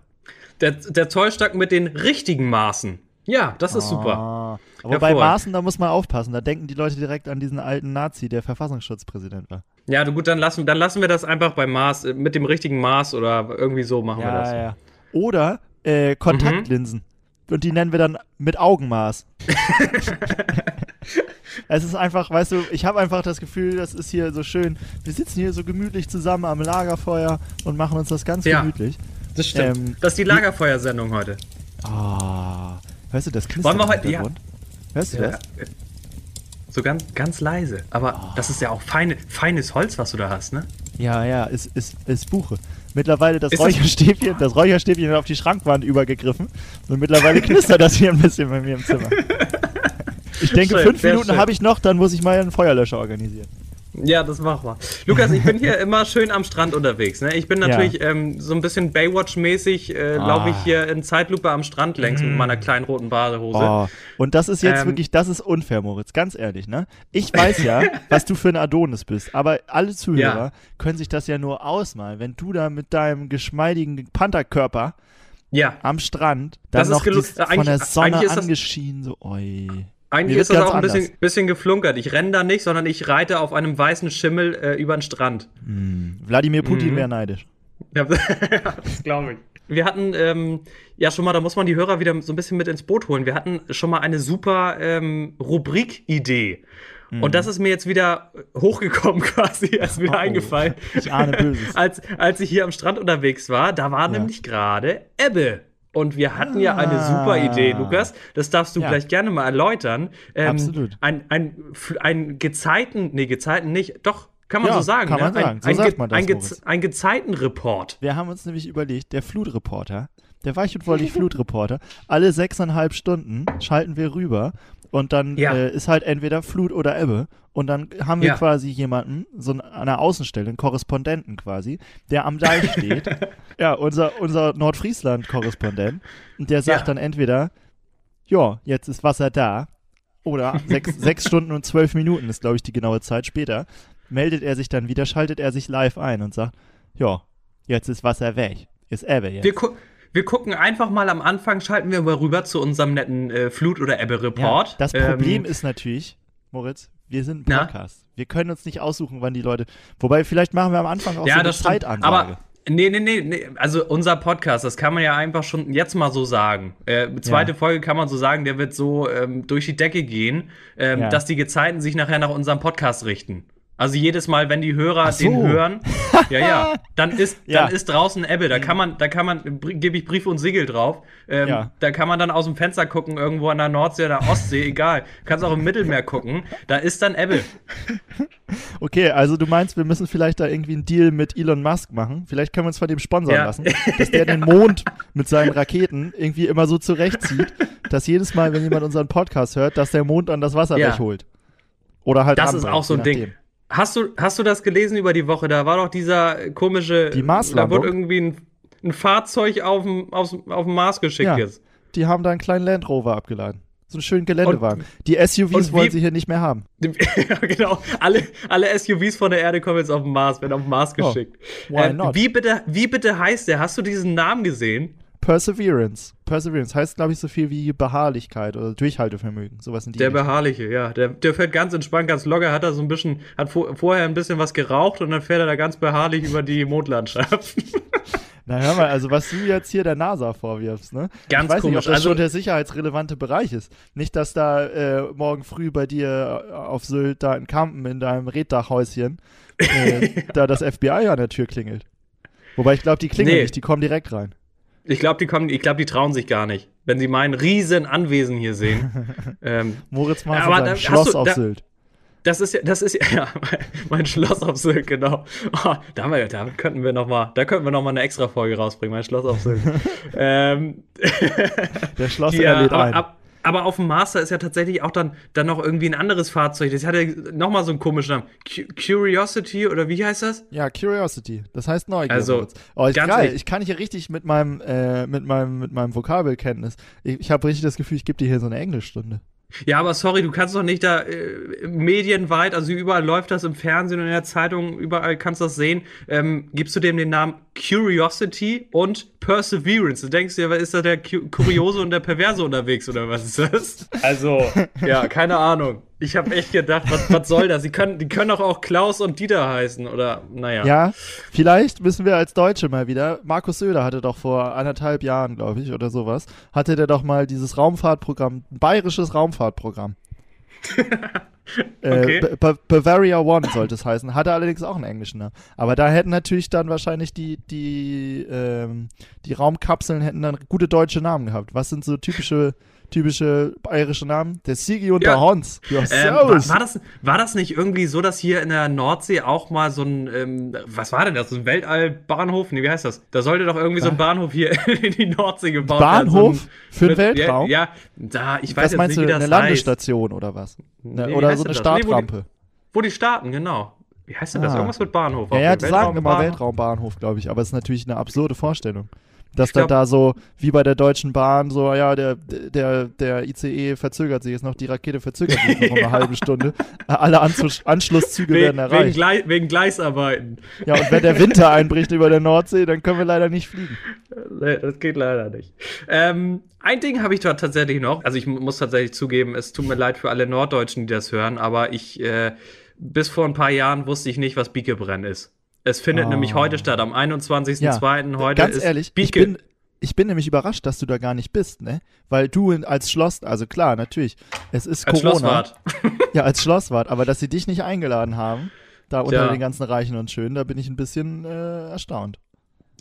der, der Zollstock mit den richtigen Maßen. Ja, das ist super. Ah. Aber bei. Maßen, da muss man aufpassen. Da denken die Leute direkt an diesen alten Nazi, der Verfassungsschutzpräsident war. Ja, du, gut, dann lassen, dann lassen wir das einfach beim Maß, äh, mit dem richtigen Maß oder irgendwie so machen wir das. ja. Oder äh, Kontaktlinsen. Und die nennen wir dann mit Augenmaß. es ist einfach, weißt du, ich habe einfach das Gefühl, das ist hier so schön. Wir sitzen hier so gemütlich zusammen am Lagerfeuer und machen uns das ganz Ja. gemütlich. Das stimmt. Ähm, das ist die Lagerfeuersendung heute. Ah, hörst du das Knistern Wollen wir heute- ja. Hörst du Ja, das? so ganz, ganz leise. Aber das ist ja auch feine, feines Holz, was du da hast, ne? Ja, ja, ist, ist, ist Buche. Mittlerweile das Ist das- Räucherstäbchen, das Räucherstäbchen hat auf die Schrankwand übergegriffen und mittlerweile knistert das hier ein bisschen bei mir im Zimmer. Ich denke, Schön, fünf Minuten habe ich noch, dann muss ich mal einen Feuerlöscher organisieren. Ja, das machen wir. Lukas, ich bin hier immer schön am Strand unterwegs. Ne? Ich bin Ja. natürlich ähm, so ein bisschen Baywatch-mäßig, äh, laufe ich Ah. hier in Zeitlupe am Strand längs mit meiner kleinen roten Badehose. Oh, und das ist jetzt Ähm, wirklich, das ist unfair, Moritz, ganz ehrlich, ne? Ich weiß ja, was du für ein Adonis bist, aber alle Zuhörer Ja. können sich das ja nur ausmalen, wenn du da mit deinem geschmeidigen Pantherkörper Ja, am Strand dann Das ist noch gelu- dies, äh, von der Sonne ist angeschienen, so, oi. Eigentlich Mir ist das auch ein bisschen, bisschen geflunkert. Ich renne da nicht, sondern ich reite auf einem weißen Schimmel äh, über den Strand. Hm. Wladimir Putin Mhm. wäre neidisch. Ja, das glaube ich. Wir hatten ähm, ja schon mal, da muss man die Hörer wieder so ein bisschen mit ins Boot holen. Wir hatten schon mal eine super ähm, Rubrik-Idee. Und das ist mir jetzt wieder hochgekommen quasi, erst wieder Oh. eingefallen. Ich ahne Böses. als, als ich hier am Strand unterwegs war, da war Ja. nämlich gerade Ebbe. Und wir hatten ja eine Ah. super Idee, Lukas. Das darfst du Ja. gleich gerne mal erläutern. Ähm, Absolut. Ein, ein, ein Gezeiten, nee, Gezeiten nicht, doch, kann man Ja, so sagen. kann ne? man sagen. Ein, So ein, sagt man das, ein, Ge Moritz. ein Gezeitenreport. Wir haben uns nämlich überlegt, der Flutreporter, der weich und wollig Flutreporter, alle sechseinhalb Stunden schalten wir rüber und dann Ja. äh, ist halt entweder Flut oder Ebbe und dann haben wir Ja. quasi jemanden, so an einer Außenstelle, einen Korrespondenten quasi, der am Deich steht. ja, unser, unser Nordfriesland-Korrespondent und der sagt Ja. dann entweder, ja, jetzt ist Wasser da oder sechs, sechs Stunden und zwölf Minuten ist, glaube ich, die genaue Zeit später, meldet er sich dann wieder, schaltet er sich live ein und sagt, ja, jetzt ist Wasser weg. Ist Ebbe jetzt. Wir, wir gucken einfach mal am Anfang, schalten wir mal rüber zu unserem netten äh, Flut- oder ja, Ebbe-Report. das Problem ähm, ist natürlich, Moritz, wir sind ein Na? Podcast. Wir können uns nicht aussuchen, wann die Leute. Wobei, vielleicht machen wir am Anfang auch so ja, eine das stimmt. Zeitansage. Aber nee, nee, nee, nee, also unser Podcast, das kann man ja einfach schon jetzt mal so sagen. Äh, zweite Ja. Folge kann man so sagen, der wird so ähm, durch die Decke gehen, ähm, Ja. dass die Gezeiten sich nachher nach unserem Podcast richten. Also jedes Mal, wenn die Hörer so. den hören, ja, ja, dann ist, Ja. Mhm. dann ist draußen Ebbe. Da kann man, da kann man, gebe ich Brief und Siegel drauf. Ähm, Ja. Da kann man dann aus dem Fenster gucken, irgendwo an der Nordsee oder Ostsee, egal. Kannst auch im Mittelmeer gucken. Da ist dann Ebbe. Okay, also du meinst, wir müssen vielleicht da irgendwie einen Deal mit Elon Musk machen. Vielleicht können wir uns von dem sponsern Ja. lassen, dass der den Mond mit seinen Raketen irgendwie immer so zurechtzieht, dass jedes Mal, wenn jemand unseren Podcast hört, dass der Mond dann das Wasser Ja. wegholt. Oder halt Das ist ranbringt, auch so ein Ding. Hast du, hast du das gelesen über die Woche? Da war doch dieser komische. Die Marslandung? Da wurde irgendwie ein, ein Fahrzeug auf dem, auf, auf dem Mars geschickt Ja. jetzt. Die haben da einen kleinen Land Rover abgeladen. So einen schönen Geländewagen. Die SUVs und wollen wie- sie hier nicht mehr haben. ja, genau. Alle, alle SUVs von der Erde kommen jetzt auf den Mars, werden auf den Mars Oh, geschickt. why Äh, not? wie, bitte, wie bitte heißt der? Hast du diesen Namen gesehen? Perseverance. Perseverance heißt, glaube ich, so viel wie Beharrlichkeit oder Durchhaltevermögen. Sowas in die Der Richtung. Beharrliche, ja. Der, der fährt ganz entspannt, ganz locker, hat er so ein bisschen, hat vor, vorher ein bisschen was geraucht und dann fährt er da ganz beharrlich über die Mondlandschaft. Na hör mal, also was du jetzt hier der NASA vorwirfst, ne? Ganz ich weiß nicht, komisch. ob das Also- schon der sicherheitsrelevante Bereich ist. Nicht, dass da äh, morgen früh bei dir äh, auf Sylt da in Kampen in deinem Reddachhäuschen äh, da das FBI an der Tür klingelt. Wobei ich glaube, die klingeln Nee. nicht, die kommen direkt rein. Ich glaube, die kommen, ich glaube, die trauen sich gar nicht, wenn sie mein riesen Anwesen hier sehen. ähm, Moritz von aber da- Schloss du- auf da- Sylt. Das ist ja, das ist ja, ja mein, mein Schloss auf Sylt, genau. Oh, da, haben wir, da könnten wir noch mal, da könnten wir noch mal eine extra Folge rausbringen, mein Schloss auf Sylt. ähm, Der Schloss ja, er lädt aber, ein. ab, aber auf dem Master ist ja tatsächlich auch dann, dann noch irgendwie ein anderes Fahrzeug. Das hatte noch mal so einen komischen Namen. Cu Curiosity oder wie heißt das? Ja, Curiosity. Das heißt Neugier. Also, oh, ich, geil. Ich kann hier richtig mit meinem, äh, mit meinem, mit meinem Vokabelkenntnis. Ich, ich habe richtig das Gefühl, ich gebe dir hier so eine Englischstunde. Ja, aber sorry, du kannst doch nicht da äh, medienweit, also überall läuft das im Fernsehen und in der Zeitung, überall kannst du das sehen. Ähm, gibst du dem den Namen Curiosity und Perseverance? Du denkst dir, ist da der Kuriose und der Perverse unterwegs oder was ist das? Also, ja, keine Ahnung. Ich habe echt gedacht, was, was soll das? Die können, die können doch auch Klaus und Dieter heißen oder, naja. Ja, vielleicht müssen wir als Deutsche mal wieder. Markus Söder hatte doch vor anderthalb Jahren, glaube ich, oder sowas, hatte der doch mal dieses Raumfahrtprogramm, ein bayerisches Raumfahrtprogramm. Okay. äh, Ba- Ba- Bavaria One sollte es heißen. Hatte allerdings auch einen englischen Namen. Aber da hätten natürlich dann wahrscheinlich die, die, ähm, die Raumkapseln hätten dann gute deutsche Namen gehabt. Was sind so typische, typische bayerische Namen? Der Sigi und Ja. der Hans. Ja, Ähm, war, war, das, war das nicht irgendwie so, dass hier in der Nordsee auch mal so ein, ähm, was war denn das, so ein Weltallbahnhof? Nee, wie heißt das? Da sollte doch irgendwie so ein Bahnhof hier in die Nordsee gebaut werden. Bahnhof So für den Weltraum? Ja, ja, da, ich weiß Was jetzt meinst nicht, du, wie eine das heißt. Landestation oder was? Ne, Nee, oder so eine das? Nee, wo die- Startrampe. Wo die starten, genau. Wie heißt denn das? Ah. Irgendwas mit Bahnhof. ja, ja, die sagen immer Weltraumbahnhof? Weltraumbahnhof, glaube ich, aber es ist natürlich eine absurde Vorstellung. Dass dann da so, wie bei der Deutschen Bahn, so, ja, der, der, der ICE verzögert sich jetzt noch, die Rakete verzögert sich noch um eine halbe Stunde. Alle Anzus Anschlusszüge werden Wegen, wegen, erreicht. Glei wegen Gleisarbeiten. Ja, und wenn der Winter einbricht über der Nordsee, dann können wir leider nicht fliegen. Nee, das geht leider nicht. Ähm, ein Ding habe ich dort tatsächlich noch. Also ich muss tatsächlich zugeben, es tut mir leid für alle Norddeutschen, die das hören, aber ich äh, bis vor ein paar Jahren wusste ich nicht, was Bikebrenn ist. Es findet Oh. nämlich heute statt, am 21.02. Ja, heute ganz ist ehrlich, ich bin, ich bin nämlich überrascht, dass du da gar nicht bist, ne? Weil du als Schloss, also klar, natürlich, es ist als Corona. Schlosswart. Ja, als Schlosswart, aber dass sie dich nicht eingeladen haben, da unter Tja. den ganzen Reichen und Schönen, da bin ich ein bisschen äh, erstaunt.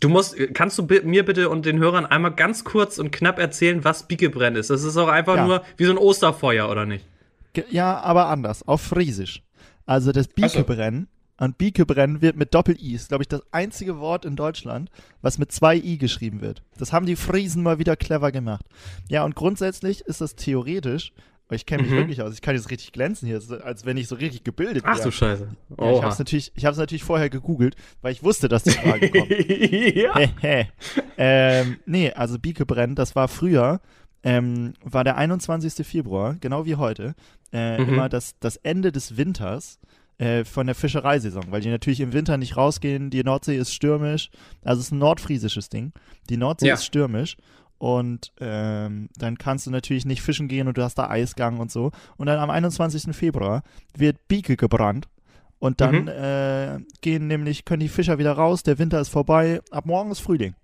Du musst, kannst du mir bitte und den Hörern einmal ganz kurz und knapp erzählen, was Bikebrenn ist? Das ist auch einfach Ja. nur wie so ein Osterfeuer, oder nicht? Ja, aber anders, auf Friesisch. Also das Ach und Bikebrennen wird mit Doppel-I, ist glaube ich das einzige Wort in Deutschland, was mit zwei I geschrieben wird. Das haben die Friesen mal wieder clever gemacht. Ja, und grundsätzlich ist das theoretisch, ich kenne mich Mhm. wirklich aus, ich kann jetzt richtig glänzen hier, als wenn ich so richtig gebildet Ach wäre. du Scheiße. Ja, ich habe es natürlich, ich natürlich vorher gegoogelt, weil ich wusste, dass die Frage kommt. ja. Ähm, nee, also Bikebrennen, das war früher, ähm, war der 21. Februar, genau wie heute, äh, Mhm. immer das, das Ende des Winters äh, von der Fischereisaison, weil die natürlich im Winter nicht rausgehen, die Nordsee ist stürmisch, also es ist ein nordfriesisches Ding, die Nordsee Ja. ist stürmisch und ähm, dann kannst du natürlich nicht fischen gehen und du hast da Eisgang und so und dann am 21. Februar wird Bike gebrannt und dann Mhm. äh, gehen nämlich, können die Fischer wieder raus, der Winter ist vorbei, ab morgen ist Frühling.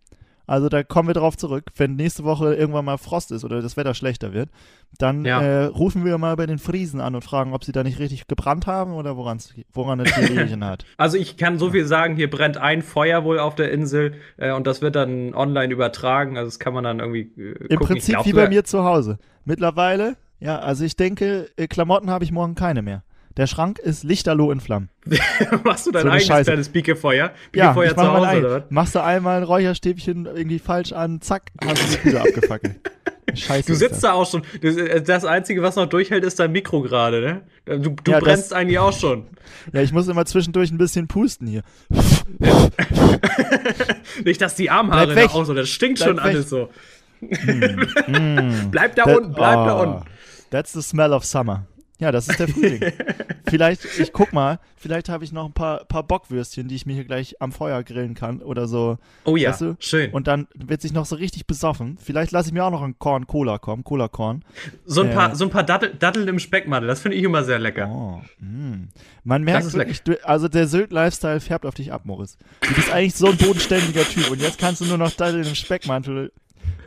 Also da kommen wir drauf zurück. Wenn nächste Woche irgendwann mal Frost ist oder das Wetter schlechter wird, dann Ja. äh, rufen wir mal bei den Friesen an und fragen, ob sie da nicht richtig gebrannt haben oder woran's, woran es gelegen hat. Also ich kann so viel sagen, hier brennt ein Feuer wohl auf der Insel äh, und das wird dann online übertragen. Also das kann man dann irgendwie äh, Im. Prinzip ich wie glaub, bei mir zu Hause. Mittlerweile, ja, also ich denke, äh, Klamotten habe ich morgen keine mehr. Der Schrank ist lichterloh in Flammen. Machst du dein So eigenes Scheiße. kleines Bikefeuer? Ja, Bikefeuer ich mach zu Hause, ein. oder? Machst du einmal ein Räucherstäbchen irgendwie falsch an, zack, hast du die abgefackelt. Scheiße. Du sitzt das. da auch schon. Das, äh, das Einzige, was noch durchhält, ist dein Mikro gerade, ne? Du, du Ja, das- brennst eigentlich auch schon. Ja, ich muss immer zwischendurch ein bisschen pusten hier. Nicht, dass die Armhaare da auch so, das stinkt Bleib schon weg. alles so. Mm. Bleib da That- unten, bleib da Oh, unten. That's the smell of summer. Ja, das ist der Frühling. vielleicht, ich guck mal, vielleicht habe ich noch ein paar, paar Bockwürstchen, die ich mir hier gleich am Feuer grillen kann oder so. Oh ja, Weißt du? schön. Und dann wird sich noch so richtig besoffen. Vielleicht lasse ich mir auch noch ein Korn Cola kommen, Cola Korn. so ein äh, paar, so ein paar Dattel, Datteln im Speckmantel, das finde ich immer sehr lecker. Oh, mm. Man merkt ist wirklich, du, also der Sylt-Lifestyle färbt auf dich ab, Moritz. Du bist eigentlich so ein bodenständiger Typ und jetzt kannst du nur noch Datteln im Speckmantel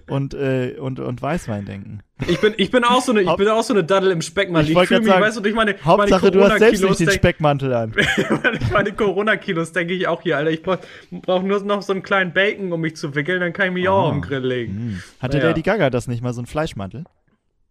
und, äh, und, und Weißwein denken. Ich bin, ich bin auch so eine, ich bin auch so eine Dattel im Speckmantel. Ich Ich, fühle mich, sagen, weißt du, durch meine, Hauptsache, du hast selbst nicht den Speckmantel an. meine Corona-Kilos denke ich auch hier, Alter. Ich brauche brauch nur noch so einen kleinen Bacon, um mich zu wickeln, dann kann ich mich auch Ah. auf den Grill legen. Hm. Hatte Naja. Lady Gaga das nicht mal, so ein Fleischmantel?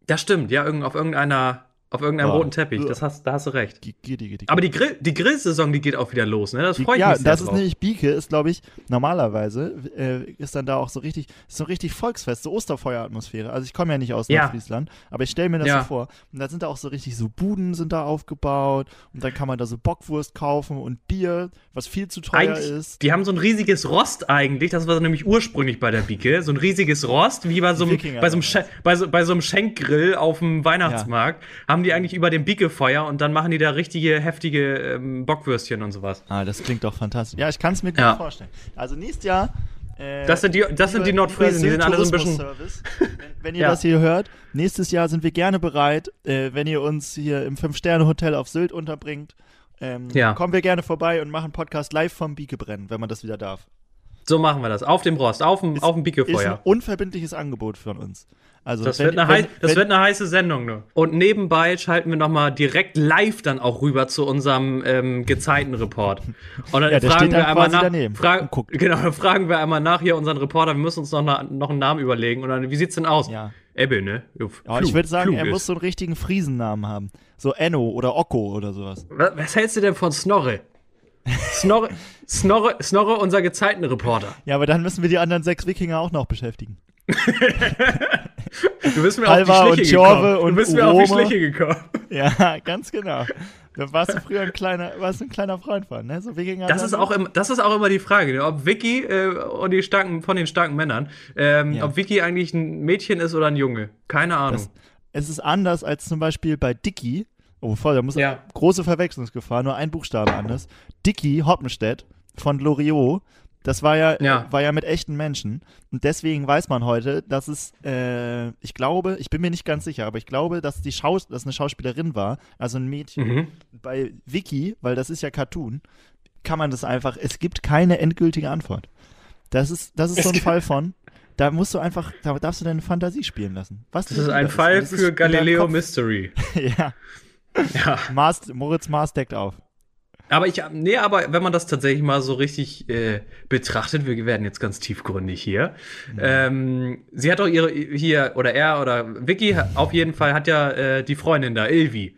Das stimmt, ja, irgend, auf irgendeiner, auf irgendeinem Oh. roten Teppich. Das hast, da hast du recht. Die, die, die, die, Aber die, Grill, die Grillsaison, die geht auch wieder los, ne? Das die, freut ja, mich sehr das ist drauf. nämlich Bieke, ist glaube ich, normalerweise äh, ist dann da auch so richtig, ist so richtig Volksfest, so Osterfeueratmosphäre. Also ich komme ja nicht aus Ja. Nordfriesland, aber ich stelle mir das Ja. so vor. Und da sind da auch so richtig so Buden sind da aufgebaut und dann kann man da so Bockwurst kaufen und Bier, was viel zu teuer Eigentlich, ist. die haben so ein riesiges Rost eigentlich, das war nämlich ursprünglich bei der Bike, so ein riesiges Rost, wie bei so einem, bei so einem, bei so, bei so einem Schenkgrill auf dem Weihnachtsmarkt, haben die eigentlich über dem Bikefeuer und dann machen die da richtige, heftige ähm, Bockwürstchen und sowas. Ah, das klingt doch fantastisch. Ja, ich kann es mir gut Ja. vorstellen. Also nächstes Jahr. Äh, Das sind die, das sind die Nordfriesen, die sind alle so ein bisschen. Wenn, wenn ihr Ja. das hier hört, nächstes Jahr sind wir gerne bereit, äh, wenn ihr uns hier im Fünf-Sterne-Hotel auf Sylt unterbringt. Ähm, Ja. Kommen wir gerne vorbei und machen Podcast live vom Biekebrennen, wenn man das wieder darf. So machen wir das. Auf dem Rost, auf dem, auf dem Ist ein Bikefeuer. unverbindliche Angebot von uns. Also Das, wenn, wird eine, wenn, das wenn, wird eine heiße Sendung, ne? Und nebenbei schalten wir nochmal direkt live dann auch rüber zu unserem ähm, Gezeitenreport. Und dann Ja, der fragen steht wir einmal nach. Fra. Genau, dann fragen wir einmal nach hier unseren Reporter. Wir müssen uns noch, na, noch einen Namen überlegen. Und dann, wie sieht's denn aus? Ja. Ebbe, ne? Ja, Ja, klug, ich würde sagen, klug er ist. muss so einen richtigen Friesennamen haben. So Enno oder Okko oder sowas. Was, was hältst du denn von Snorre? Snorre, Snorre, Snorre, unser Gezeitenreporter. Ja, aber dann müssen wir die anderen sechs Wikinger auch noch beschäftigen. Du bist mir Halvar auf die und Schliche Tjorve gekommen. Du und bist mir auf die. Schliche gekommen. Ja, ganz genau. Da warst du früher ein kleiner, warst ein kleiner Freund von, ne? So Wikinger. Das dann- ist, auch immer, das ist auch immer die Frage, ne? ob Vicky äh, und die starken, von den starken Männern, ähm, Ja. ob Vicky eigentlich ein Mädchen ist oder ein Junge. Keine Ahnung. Das, es ist anders als zum Beispiel bei Dicky. Oh, voll, da muss Ja. große Verwechslungsgefahr, nur ein Buchstabe anders. Dicky Hoppenstedt von Loriot, Das war ja, Ja. war ja mit echten Menschen. Und deswegen weiß man heute, dass es, äh, ich glaube, ich bin mir nicht ganz sicher, aber ich glaube, dass die Schaus dass eine Schauspielerin war, also ein Mädchen. Mhm. Bei Wiki, weil das ist ja Cartoon, kann man das einfach, es gibt keine endgültige Antwort. Das ist, das ist so ein Fall von, da musst du einfach, da darfst du deine Fantasie spielen lassen. Was Das ist ein Fall für Galileo Mystery. ja, Ja. Mars, Moritz Mars deckt auf. Aber ich, nee, aber wenn man das tatsächlich mal so richtig äh, betrachtet, wir werden jetzt ganz tiefgründig hier. Ähm, sie hat doch ihre hier oder er oder Vicky auf jeden Fall hat ja äh, die Freundin da, Ilvi.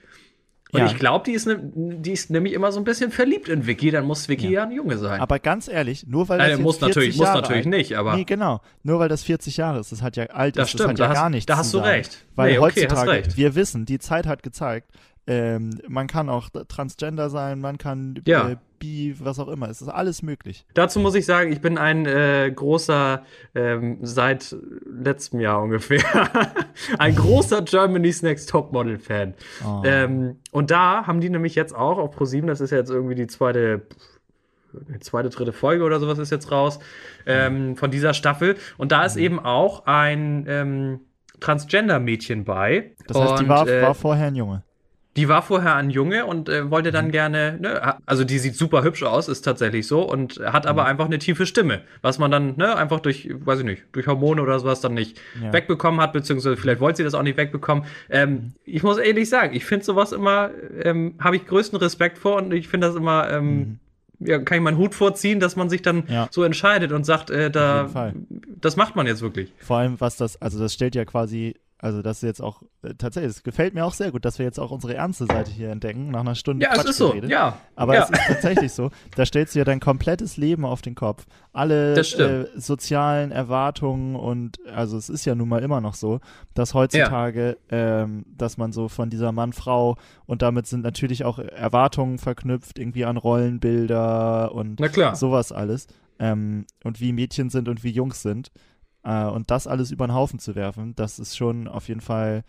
Und Ja. ich glaube, die, ist ne, die ist nämlich immer so ein bisschen verliebt in Vicky. Dann muss Vicky ja, ein Junge sein. Aber ganz ehrlich, nur weil das Nein, jetzt muss 40 natürlich, muss Jahre natürlich alt, nicht, aber Nee, genau. Nur weil das 40 Jahre ist, das hat ja alt Das ist, stimmt, das hat da ja hast- gar nichts da hast du recht. Weil Nee, okay, hast heutzutage, recht. wir wissen, die Zeit hat gezeigt, ähm, man kann auch Transgender sein, man kann Ja. äh, bi, was auch immer. Es ist alles möglich. Dazu muss ich sagen, ich bin ein äh, großer, ähm, seit letztem Jahr ungefähr, ein großer Germany's Next Topmodel Fan. Oh. Ähm, und da haben die nämlich jetzt auch auf ProSieben, das ist ja jetzt irgendwie die zweite, die zweite, dritte Folge oder sowas ist jetzt raus, ähm, von dieser Staffel. Und da Mhm. ist eben auch ein ähm, Transgender-Mädchen bei. Das heißt, die Und, war, äh, war vorher ein Junge. Die war vorher ein Junge und äh, wollte Mhm. dann gerne, ne, also die sieht super hübsch aus, ist tatsächlich so und hat aber Mhm. einfach eine tiefe Stimme, was man dann, ne, einfach durch, weiß ich nicht, durch Hormone oder sowas dann nicht Ja. wegbekommen hat, beziehungsweise vielleicht wollte sie das auch nicht wegbekommen. Ähm, Mhm. Ich muss ehrlich sagen, ich finde sowas immer, ähm, habe ich größten Respekt vor und ich finde das immer, ähm, ja, kann ich meinen Hut vorziehen, dass man sich dann Mhm. Ja. so entscheidet und sagt, äh, da, das macht man jetzt wirklich. Vor allem, was das, also das stellt ja quasi, also das ist jetzt auch, äh, tatsächlich, es gefällt mir auch sehr gut, dass wir jetzt auch unsere ernste Seite hier entdecken, nach einer Stunde Ja, es ist so, Quatschgerede. ja. Aber ja. es ist tatsächlich so, da stellst du ja dein komplettes Leben auf den Kopf. Alle äh, sozialen Erwartungen und also es ist ja nun mal immer noch so, dass heutzutage, ähm, dass man so von dieser Mann-Frau und damit sind natürlich auch Erwartungen verknüpft, irgendwie an Rollenbilder und sowas alles. Ähm, und wie Mädchen sind und wie Jungs sind. Äh, und das alles über den Haufen zu werfen, das ist schon auf jeden Fall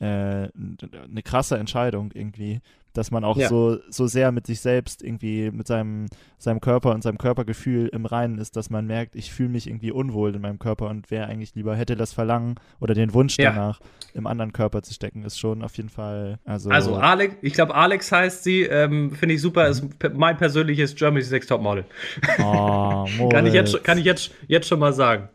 äh, eine krasse Entscheidung irgendwie, dass man auch Ja. so, so sehr mit sich selbst irgendwie, mit seinem, seinem Körper und seinem Körpergefühl im Reinen ist, dass man merkt, ich fühle mich irgendwie unwohl in meinem Körper und wäre eigentlich lieber, hätte das Verlangen oder den Wunsch Ja. danach, im anderen Körper zu stecken, ist schon auf jeden Fall, also, Also Alex, ich glaube Alex heißt sie, ähm, finde ich super, ist pe- mein persönliches Germany's Next Top Model. oh, Kann ich jetzt, kann ich jetzt, jetzt schon mal sagen.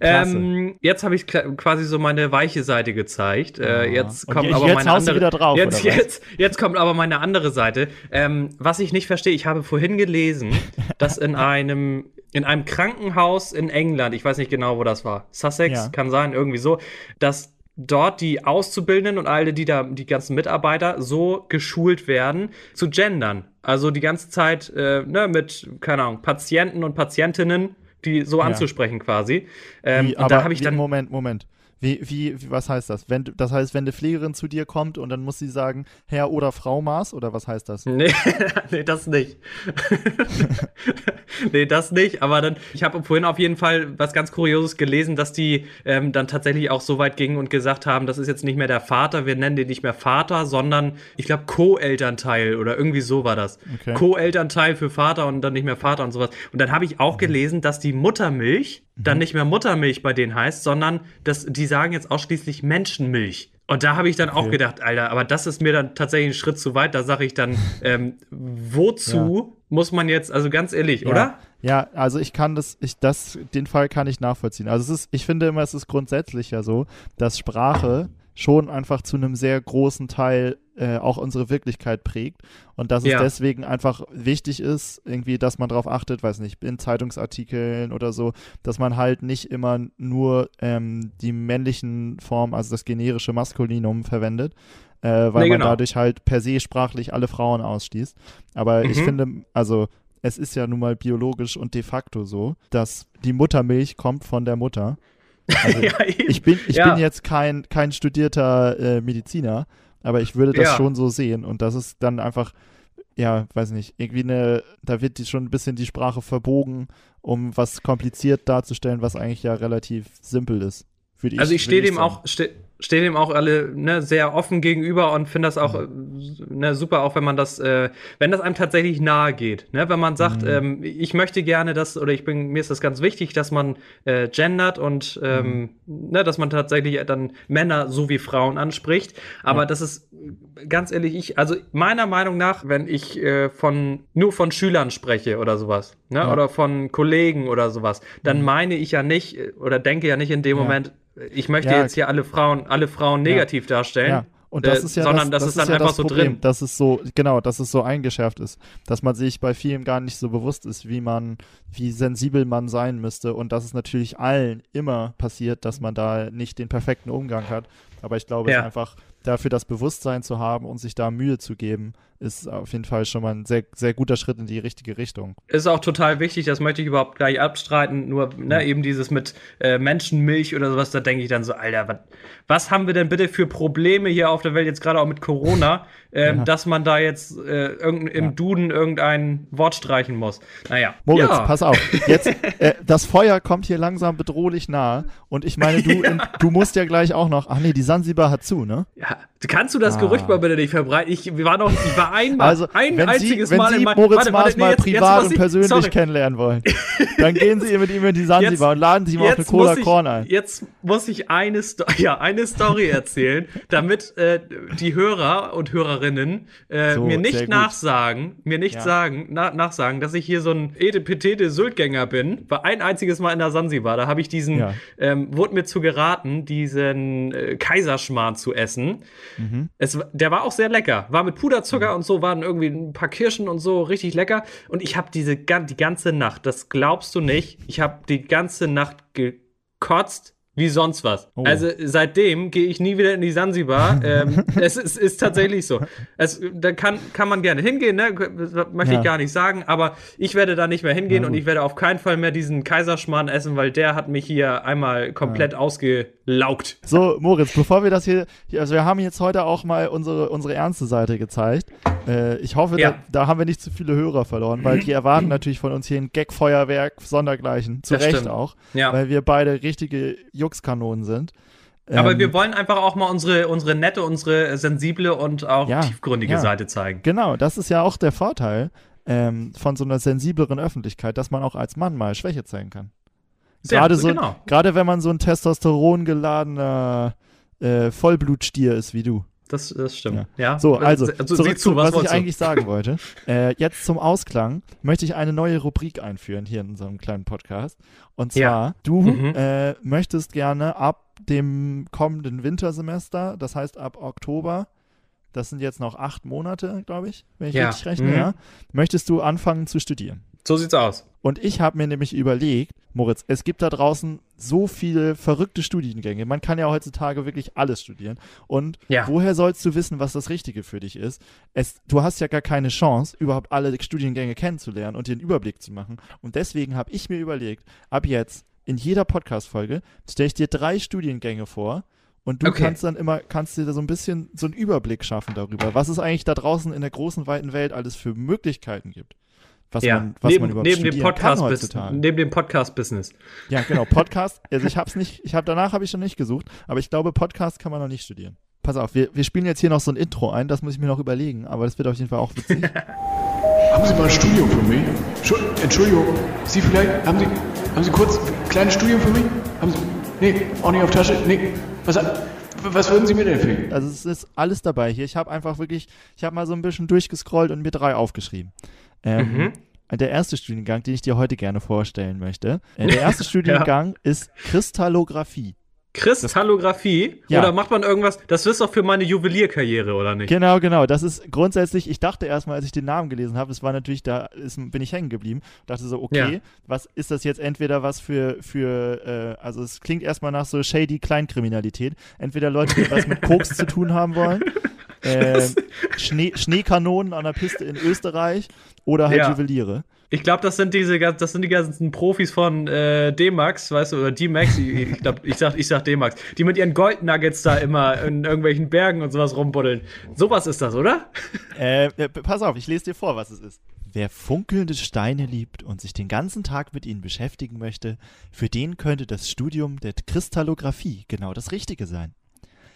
Ähm, jetzt habe ich quasi so meine weiche Seite gezeigt. Äh, Ah. jetzt kommt je- aber jetzt meine andere. wieder drauf, jetzt, jetzt, jetzt kommt aber meine andere Seite. Ähm, was ich nicht verstehe, ich habe vorhin gelesen, dass in einem in einem Krankenhaus in England, ich weiß nicht genau, wo das war, Sussex, Ja. kann sein, irgendwie so, dass dort die Auszubildenden und alle, die da, die ganzen Mitarbeiter so geschult werden, zu gendern. Also die ganze Zeit äh, ne, mit, keine Ahnung, Patienten und Patientinnen, die so anzusprechen quasi. Ähm, Wie, und aber da habe ich dann. Moment, Moment. Wie, wie, was heißt das? Wenn, das heißt, wenn eine Pflegerin zu dir kommt und dann muss sie sagen, Herr oder Frau Maß oder was heißt das? Nee, nee, das nicht. nee, das nicht. Aber dann, ich habe vorhin auf jeden Fall was ganz Kurioses gelesen, dass die ähm, dann tatsächlich auch so weit gingen und gesagt haben, das ist jetzt nicht mehr der Vater, wir nennen den nicht mehr Vater, sondern ich glaube Co-Elternteil oder irgendwie so war das. Okay. Co-Elternteil für Vater und dann nicht mehr Vater und sowas. Und dann habe ich auch gelesen, dass die Muttermilch dann nicht mehr Muttermilch bei denen heißt, sondern dass die sagen jetzt ausschließlich Menschenmilch. Und da habe ich dann auch Okay. gedacht, Alter, aber das ist mir dann tatsächlich ein Schritt zu weit. Da sage ich dann, ähm, wozu muss man jetzt, also ganz ehrlich, Ja. oder? Ja, also ich kann das, ich, das, den Fall kann ich nachvollziehen. Also es ist, ich finde immer, es ist grundsätzlich ja so, dass Sprache schon einfach zu einem sehr großen Teil äh, auch unsere Wirklichkeit prägt und dass es Ja. deswegen einfach wichtig ist, irgendwie, dass man darauf achtet, weiß nicht, in Zeitungsartikeln oder so, dass man halt nicht immer nur ähm, die männlichen Formen, also das generische Maskulinum verwendet, äh, weil Nee, man genau. dadurch halt per se sprachlich alle Frauen ausschließt. Aber ich Mhm. finde, also es ist ja nun mal biologisch und de facto so, dass die Muttermilch kommt von der Mutter. Also ja, ich bin, ich Ja. bin jetzt kein, kein studierter äh, Mediziner, aber ich würde das Ja. schon so sehen. Und das ist dann einfach, ja, weiß nicht, irgendwie eine, da wird die schon ein bisschen die Sprache verbogen, um was kompliziert darzustellen, was eigentlich ja relativ simpel ist. Würde also ich stehe dem sagen. auch, ste stehe dem auch alle ne, sehr offen gegenüber und finde das auch mhm. ne, super, auch wenn man das, äh, wenn das einem tatsächlich nahe geht. Ne? Wenn man sagt, mhm. ähm, ich möchte gerne das oder ich bin, mir ist das ganz wichtig, dass man äh, gendert und ähm, mhm. ne, dass man tatsächlich dann Männer sowie Frauen anspricht. Aber ja. das ist ganz ehrlich, ich, also meiner Meinung nach, wenn ich äh, von nur von Schülern spreche oder sowas, ne, ja. oder von Kollegen oder sowas, dann mhm. meine ich ja nicht äh, oder denke ja nicht in dem ja. Moment, ich möchte ja. jetzt hier alle Frauen, alle Frauen negativ ja. darstellen. Ja. Und das äh, ist ja sondern das, das, das ist dann ja einfach so Problem, drin. Dass es so, genau, dass es so eingeschärft ist. Dass man sich bei vielen gar nicht so bewusst ist, wie man, wie sensibel man sein müsste. Und dass es natürlich allen immer passiert, dass man da nicht den perfekten Umgang hat. Aber ich glaube, ja. es ist einfach dafür das Bewusstsein zu haben und sich da Mühe zu geben, ist auf jeden Fall schon mal ein sehr, sehr guter Schritt in die richtige Richtung. Ist auch total wichtig, das möchte ich überhaupt gleich abstreiten. Nur ne, eben dieses mit äh, Menschenmilch oder sowas, da denke ich dann so, Alter, was, was haben wir denn bitte für Probleme hier auf der Welt, jetzt gerade auch mit Corona, ähm, ja. dass man da jetzt äh, irgend, im ja. Duden irgendein Wort streichen muss. Naja. Moritz, ja. pass auf. Jetzt, äh, das Feuer kommt hier langsam bedrohlich nah. Und ich meine, du, in, du musst ja gleich auch noch. Ach nee, die Sansibar hat zu, ne? Ja. Kannst du das ah. Gerücht mal bitte nicht verbreiten? Ich war noch, ich war einmal, also, ein einziges Sie, Mal in meinem Moritz warte, Maas nee, mal jetzt, privat jetzt und persönlich sorry. kennenlernen wollen, dann gehen Sie mit ihm in die Sansibar und laden Sie mal auf eine Cola ich, Korn ein. Jetzt muss ich eine, Sto ja, eine Story erzählen, damit äh, die Hörer und Hörerinnen äh, so, mir nicht nachsagen, mir nicht ja. sagen, na, nachsagen, dass ich hier so ein etepetete Syltgänger bin. War ein einziges Mal in der Sansibar, da habe ich diesen, ja. ähm, wurde mir zu geraten, diesen äh, Kaiserschmarrn zu essen. Mhm. Es, der war auch sehr lecker. War mit Puderzucker mhm. Und so, waren irgendwie ein paar Kirschen und so, richtig lecker. Und ich habe diese die ganze Nacht, das glaubst du nicht, ich habe die ganze Nacht gekotzt wie sonst was. Oh. Also seitdem gehe ich nie wieder in die Sansibar. ähm, es ist, ist, tatsächlich so. Es, da kann, kann man gerne hingehen, ne? möchte ja. ich gar nicht sagen, aber ich werde da nicht mehr hingehen ja, und ich werde auf keinen Fall mehr diesen Kaiserschmarrn essen, weil der hat mich hier einmal komplett ja. ausgelaugt. So, Moritz, bevor wir das hier, also wir haben jetzt heute auch mal unsere, unsere ernste Seite gezeigt. Äh, ich hoffe, da, da, haben wir nicht zu viele Hörer verloren, weil die erwarten natürlich von uns hier ein Gag-Feuerwerk sondergleichen. Zu das Recht stimmt. auch. Weil wir beide richtige Jungs Jux-Kanonen sind. Aber ähm, wir wollen einfach auch mal unsere, unsere nette, unsere sensible und auch ja, tiefgründige ja. Seite zeigen. Genau, das ist ja auch der Vorteil ähm, von so einer sensibleren Öffentlichkeit, dass man auch als Mann mal Schwäche zeigen kann. Gerade so, genau. gerade wenn man so ein Testosteron geladener äh, Vollblutstier ist wie du. Das, das stimmt. Ja. ja. So, also, also zurück zu, was, was ich eigentlich sagen wollte. Äh, jetzt zum Ausklang möchte ich eine neue Rubrik einführen hier in unserem kleinen Podcast. Und zwar, ja. du mhm. äh, möchtest gerne ab dem kommenden Wintersemester, das heißt ab Oktober, das sind jetzt noch acht Monate, glaube ich, wenn ich ja. richtig rechne, mhm. ja, möchtest du anfangen zu studieren. So sieht's aus. Und ich habe mir nämlich überlegt, Moritz, es gibt da draußen so viele verrückte Studiengänge. Man kann ja heutzutage wirklich alles studieren. Und ja. woher sollst du wissen, was das Richtige für dich ist? Es, du hast ja gar keine Chance, überhaupt alle Studiengänge kennenzulernen und den Überblick zu machen. Und deswegen habe ich mir überlegt, ab jetzt in jeder Podcast-Folge stelle ich dir drei Studiengänge vor. Und du okay. kannst dann immer, kannst dir da so ein bisschen so einen Überblick schaffen darüber, was es eigentlich da draußen in der großen, weiten Welt alles für Möglichkeiten gibt was ja. man, was neben, man überhaupt neben dem Podcast kann heutzutage. Neben dem Podcast-Business. Ja, genau. Podcast, also ich hab's nicht, ich habe danach habe ich schon nicht gesucht, aber ich glaube, Podcast kann man noch nicht studieren. Pass auf, wir, wir spielen jetzt hier noch so ein Intro ein, das muss ich mir noch überlegen, aber das wird auf jeden Fall auch witzig. haben Sie mal ein Studium für mich? Entschuldigung, Sie vielleicht, haben Sie, haben Sie kurz ein kleines Studium für mich? Haben Sie, nee, auch nicht auf Tasche, nee, was, was würden Sie mir denn empfehlen? Also es ist alles dabei hier. Ich habe einfach wirklich, ich habe mal so ein bisschen durchgescrollt und mir drei aufgeschrieben. Ähm, mhm. Der erste Studiengang, den ich dir heute gerne vorstellen möchte. Äh, der erste Studiengang ja. ist Kristallographie. Kristallographie? Ja. Oder macht man irgendwas? Das ist doch für meine Juwelierkarriere, oder nicht? Genau, genau. Das ist grundsätzlich, ich dachte erstmal, als ich den Namen gelesen habe, es war natürlich, da ist, bin ich hängen geblieben. Dachte so, okay, ja. was ist das jetzt entweder was für, für äh, also es klingt erstmal nach so shady Kleinkriminalität. Entweder Leute, die was mit Koks zu tun haben wollen. Äh, Schnee, Schneekanonen an der Piste in Österreich oder halt ja. Juweliere. Ich glaube, das sind diese, das sind die ganzen Profis von äh, D-Max, weißt du, oder D-Max, ich, ich glaube, ich sag, ich sag D-Max, die mit ihren Goldnuggets da immer in irgendwelchen Bergen und sowas rumbuddeln. Sowas ist das, oder? Äh, äh, pass auf, ich lese dir vor, was es ist. Wer funkelnde Steine liebt und sich den ganzen Tag mit ihnen beschäftigen möchte, für den könnte das Studium der Kristallographie genau das Richtige sein.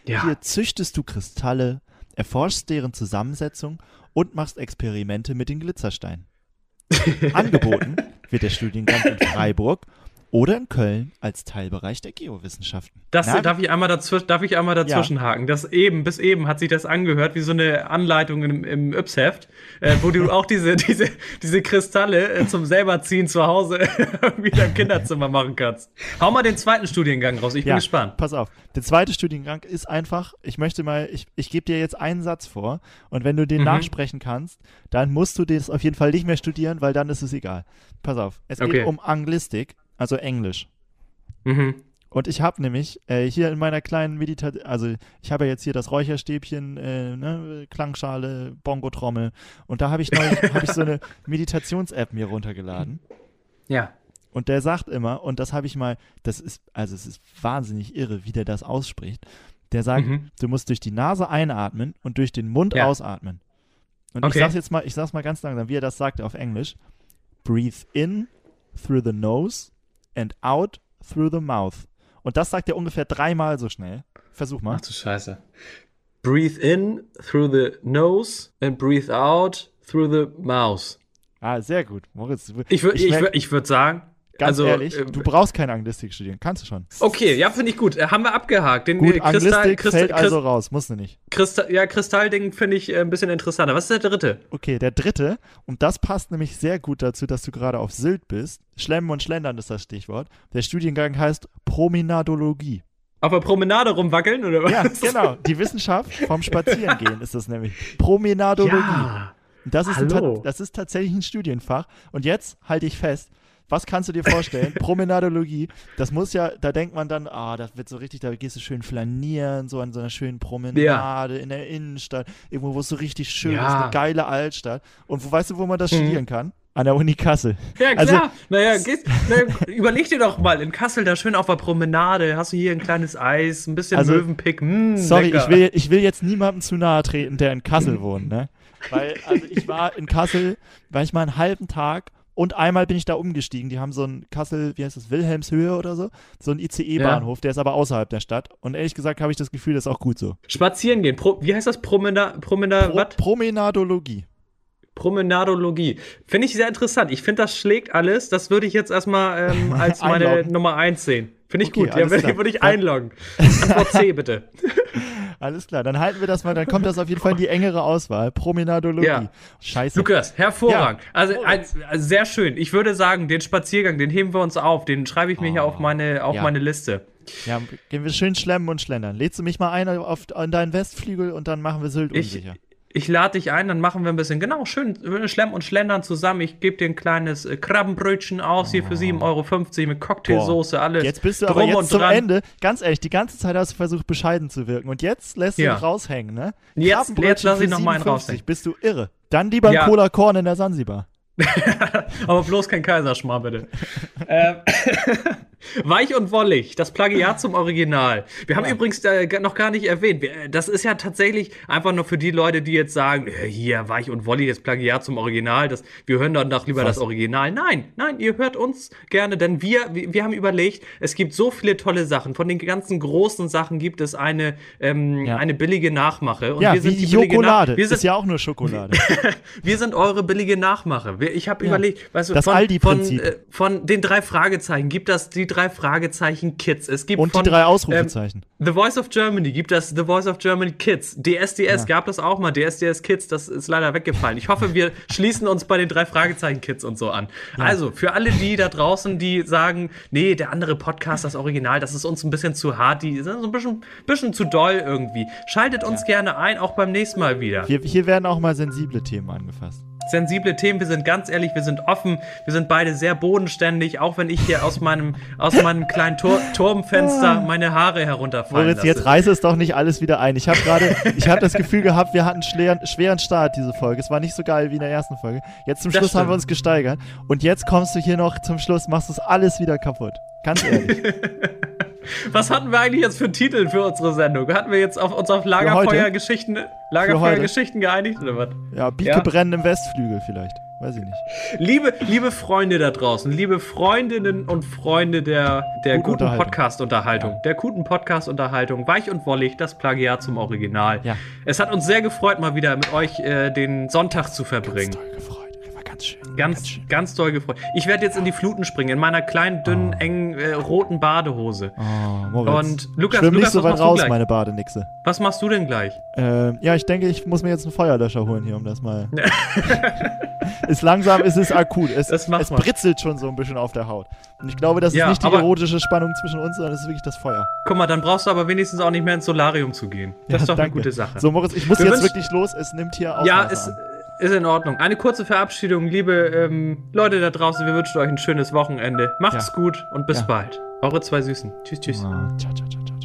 Ja. Hier züchtest du Kristalle, erforschst deren Zusammensetzung und machst Experimente mit den Glitzersteinen. Angeboten wird der Studiengang in Freiburg oder in Köln als Teilbereich der Geowissenschaften. Das Na, darf ich einmal dazwischen, darf ich einmal dazwischen haken. Das eben, bis eben hat sich das angehört wie so eine Anleitung im, im Yps-Heft, äh, wo du auch diese, diese, diese Kristalle äh, zum selberziehen zu Hause wieder im Kinderzimmer machen kannst. Hau mal den zweiten Studiengang raus, ich bin ja, gespannt. Pass auf. Der zweite Studiengang ist einfach, ich möchte mal, ich, ich gebe dir jetzt einen Satz vor und wenn du den Mhm. nachsprechen kannst, dann musst du das auf jeden Fall nicht mehr studieren, weil dann ist es egal. Pass auf. Es Okay. geht um Anglistik, also Englisch. Mhm. Und ich habe nämlich äh, hier in meiner kleinen Meditation, also ich habe ja jetzt hier das Räucherstäbchen, äh, ne, Klangschale, Bongo-Trommel und da habe ich neulich hab ich so eine Meditations-App mir runtergeladen Ja. und der sagt immer, und das habe ich mal, das ist, also es ist wahnsinnig irre, wie der das ausspricht. Der sagt, Mhm. du musst durch die Nase einatmen und durch den Mund Ja. ausatmen. Und Okay. ich sag's jetzt mal, ich sag's mal ganz langsam, wie er das sagt auf Englisch. Breathe in through the nose and out through the mouth. Und das sagt er ungefähr dreimal so schnell. Versuch mal. Ach du Scheiße. Breathe in through the nose and breathe out through the mouth. Ah, sehr gut. Moritz, du- Ich würde ich würd, ich würd sagen, ganz also, ehrlich, äh, du brauchst keine Anglistik studieren. Kannst du schon. Okay, ja, finde ich gut. Äh, haben wir abgehakt. Den Gut, äh, Kristall, Anglistik Kristall, fällt also raus. Musst du nicht. Kristall, ja, Kristallding finde ich äh, ein bisschen interessanter. Was ist der dritte? Okay, der dritte, und das passt nämlich sehr gut dazu, dass du gerade auf Sylt bist. Schlemmen und Schlendern ist das Stichwort. Der Studiengang heißt Promenadologie. Auf der Promenade rumwackeln oder was? Ja, genau. Die Wissenschaft vom Spazierengehen ist das nämlich. Promenadologie. Ja. Das ist, das ist tatsächlich ein Studienfach. Und jetzt halte ich fest, was kannst du dir vorstellen? Promenadologie, das muss ja, da denkt man dann, ah, das wird so richtig, da gehst du schön flanieren, so an so einer schönen Promenade in der Innenstadt, irgendwo, wo es so richtig schön Ja. ist, eine geile Altstadt. Und wo weißt du, wo man das Mhm. studieren kann? An der Uni Kassel. Ja, klar. Also- naja, gehst, naja, überleg dir doch mal, in Kassel da schön auf der Promenade, hast du hier ein kleines Eis, ein bisschen Also, Möwenpick. Mm, Sorry, lecker. ich will, ich will jetzt niemandem zu nahe treten, der in Kassel wohnt, ne? Weil, also ich war in Kassel, war ich mal einen halben Tag und einmal bin ich da umgestiegen. Die haben so einen Kassel, wie heißt das, Wilhelmshöhe oder so, so einen ICE-Bahnhof, der ist aber außerhalb der Stadt. Und ehrlich gesagt habe ich das Gefühl, das ist auch gut so. Spazieren gehen. Pro, wie heißt das? Promena, Promena, Pro was? Promenadologie. Promenadologie. Finde ich sehr interessant. Ich finde, das schlägt alles. Das würde ich jetzt erstmal ähm, als meine. Nummer 1 sehen. Finde ich Okay, gut. Ja, würde, ich einloggen. Antwort C, bitte. Alles klar, dann halten wir das mal, dann kommt das auf jeden Fall in die engere Auswahl. Promenadologie. Ja. Scheiße. Lukas, hervorragend. Ja. also, ein, also sehr schön. Ich würde sagen, den Spaziergang, den heben wir uns auf. Den schreibe ich mir hier Oh, auf meine, auf ja. meine Liste. Ja, gehen wir schön schlemmen und schlendern. Lädst du mich mal ein auf, an deinen Westflügel und dann machen wir Sylt Ich, unsicher. Ich lade dich ein, dann machen wir ein bisschen, genau, schön äh, Schlemmen und Schlendern zusammen. Ich gebe dir ein kleines äh, Krabbenbrötchen aus, hier für 7,50 Euro mit Cocktailsoße, alles. Jetzt bist du aber drum jetzt und zum dran. Ende, ganz ehrlich, die ganze Zeit hast du versucht, bescheiden zu wirken. Und jetzt lässt du Ja. dich raushängen, ne? Jetzt- jetzt lass ich noch mal einen 57, raushängen. Bist du irre. Dann lieber ein Ja. Cola Korn in der Sansibar. Aber bloß kein Kaiserschmarr, bitte. ähm, Weich und wollig, das Plagiat zum Original. Wir haben übrigens äh, noch gar nicht erwähnt, äh, das ist ja tatsächlich einfach nur für die Leute, die jetzt sagen, äh, hier, Weich und wollig, das Plagiat zum Original, das, wir hören dann doch lieber Was? das Original. Nein, nein, ihr hört uns gerne, denn wir, wir, haben überlegt, es gibt so viele tolle Sachen. Von den ganzen großen Sachen gibt es eine, ähm, Ja. eine billige Nachmache. Und ja, wir sind wie die Schokolade. Wir sind, ist ja auch nur Schokolade. wir sind eure billige Nachmache. Ich habe Ja. überlegt, weißt du, Das von. Von, äh, von den drei Fragezeichen gibt das die drei Fragezeichen Kids. Es gibt Und von, die drei ähm, Ausrufezeichen. The Voice of Germany gibt das The Voice of Germany Kids. DSDS Ja. gab es auch mal. DSDS Kids, das ist leider weggefallen. Ich hoffe, wir schließen uns bei den drei Fragezeichen Kids und so an. Also, für alle die da draußen, die sagen, nee, der andere Podcast, das Original, das ist uns ein bisschen zu hart, die sind so ein bisschen, bisschen zu doll irgendwie. Schaltet uns gerne ein, auch beim nächsten Mal wieder. Hier, hier werden auch mal sensible Themen angefasst. Sensible Themen. Wir sind ganz ehrlich, wir sind offen, wir sind beide sehr bodenständig, auch wenn ich hier aus meinem, aus meinem kleinen Tor Turmfenster meine Haare herunterfallen Moritz, lasse. jetzt reiße es doch nicht alles wieder ein. Ich habe gerade, ich habe das Gefühl gehabt, wir hatten einen schweren, schweren Start, diese Folge. Es war nicht so geil wie in der ersten Folge. Jetzt zum Das Schluss haben wir uns gesteigert. Und jetzt kommst du hier noch zum Schluss, machst du es alles wieder kaputt. Ganz ehrlich. Was hatten wir eigentlich jetzt für einen Titel für unsere Sendung? Hatten wir jetzt auf, uns auf? Lagerfeuergeschichten Lagerfeuergeschichten geeinigt oder was? Ja, Bieke Ja. brennen im Westflügel vielleicht. weiß ich nicht. Liebe, liebe Freunde da draußen, liebe Freundinnen und Freunde der, der Gute guten Unterhaltung. Podcast-Unterhaltung, der guten Podcast-Unterhaltung, weich und wollig, das Plagiat zum Original. Ja. Es hat uns sehr gefreut, mal wieder mit euch äh, den Sonntag zu verbringen. Toll gefreut. Ganz. Ganz, schön. ganz doll gefreut. Ich werde jetzt in die Fluten springen, in meiner kleinen, dünnen, engen, äh, roten Badehose. Oh, Moritz. Und Lukas, Schwimm Lukas, nicht so weit raus, meine Badenixe. Was machst du denn gleich? Ähm, ja, ich denke, ich muss mir jetzt einen Feuerlöscher holen hier, um das mal. ist langsam, ist es akut. Es, Das es britzelt schon so ein bisschen auf der Haut. Und ich glaube, das Ja, ist nicht die erotische Spannung zwischen uns, sondern es ist wirklich das Feuer. Guck mal, dann brauchst du aber wenigstens auch nicht mehr ins Solarium zu gehen. Das Ja, ist doch eine danke. gute Sache. So, Moritz, ich muss Wir jetzt wirklich los. Es nimmt hier auch. Ja, ist, ist in Ordnung. Eine kurze Verabschiedung, liebe ähm, Leute da draußen. Wir wünschen euch ein schönes Wochenende. Macht's Ja. gut und bis Ja. bald. Eure zwei Süßen. Tschüss, tschüss. Oh, ciao, ciao, ciao, ciao.